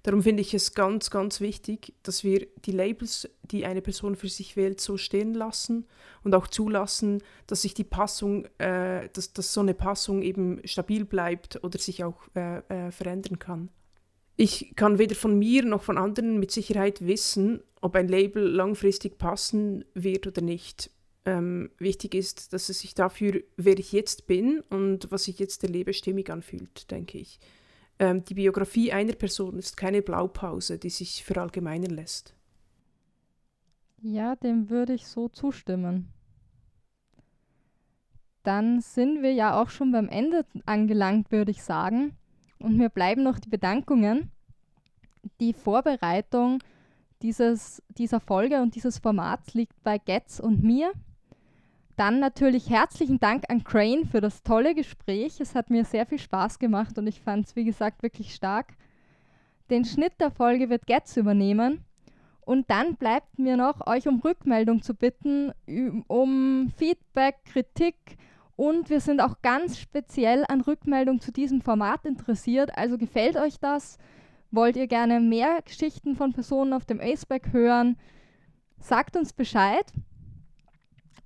Darum finde ich es ganz, ganz wichtig, dass wir die Labels, die eine Person für sich wählt, so stehen lassen und auch zulassen, dass sich die Passung, äh, dass, dass so eine Passung eben stabil bleibt oder sich auch äh, äh, verändern kann. Ich kann weder von mir noch von anderen mit Sicherheit wissen, ob ein Label langfristig passen wird oder nicht. Ähm, wichtig ist, dass es sich dafür, wer ich jetzt bin und was ich jetzt erlebe, stimmig anfühlt, denke ich. Ähm, die Biografie einer Person ist keine Blaupause, die sich verallgemeinern lässt. Ja, dem würde ich so zustimmen. Dann sind wir ja auch schon beim Ende angelangt, würde ich sagen. Und mir bleiben noch die Bedankungen. Die Vorbereitung dieses, dieser Folge und dieses Formats liegt bei Getz und mir. Dann natürlich herzlichen Dank an Crane für das tolle Gespräch. Es hat mir sehr viel Spaß gemacht und ich fand es, wie gesagt, wirklich stark. Den Schnitt der Folge wird Getz übernehmen. Und dann bleibt mir noch, euch um Rückmeldung zu bitten, um Feedback, Kritik und wir sind auch ganz speziell an Rückmeldung zu diesem Format interessiert. Also gefällt euch das? Wollt ihr gerne mehr Geschichten von Personen auf dem Aceback hören? Sagt uns Bescheid.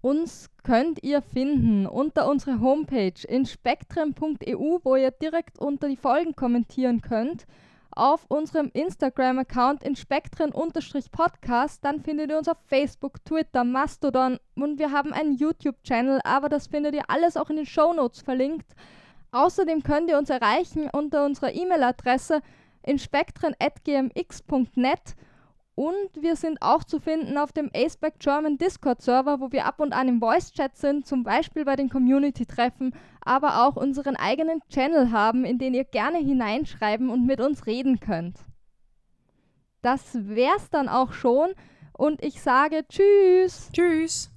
Uns könnt ihr finden unter unserer Homepage inspektren.eu, wo ihr direkt unter die Folgen kommentieren könnt. Auf unserem Instagram-Account inspektren-podcast, dann findet ihr uns auf Facebook, Twitter, Mastodon und wir haben einen YouTube-Channel, aber das findet ihr alles auch in den Show Notes verlinkt. Außerdem könnt ihr uns erreichen unter unserer E-Mail-Adresse inspektren.gmx.net und wir sind auch zu finden auf dem Aceback German Discord Server, wo wir ab und an im Voice Chat sind, zum Beispiel bei den Community-Treffen, aber auch unseren eigenen Channel haben, in den ihr gerne hineinschreiben und mit uns reden könnt. Das wär's dann auch schon und ich sage Tschüss. Tschüss.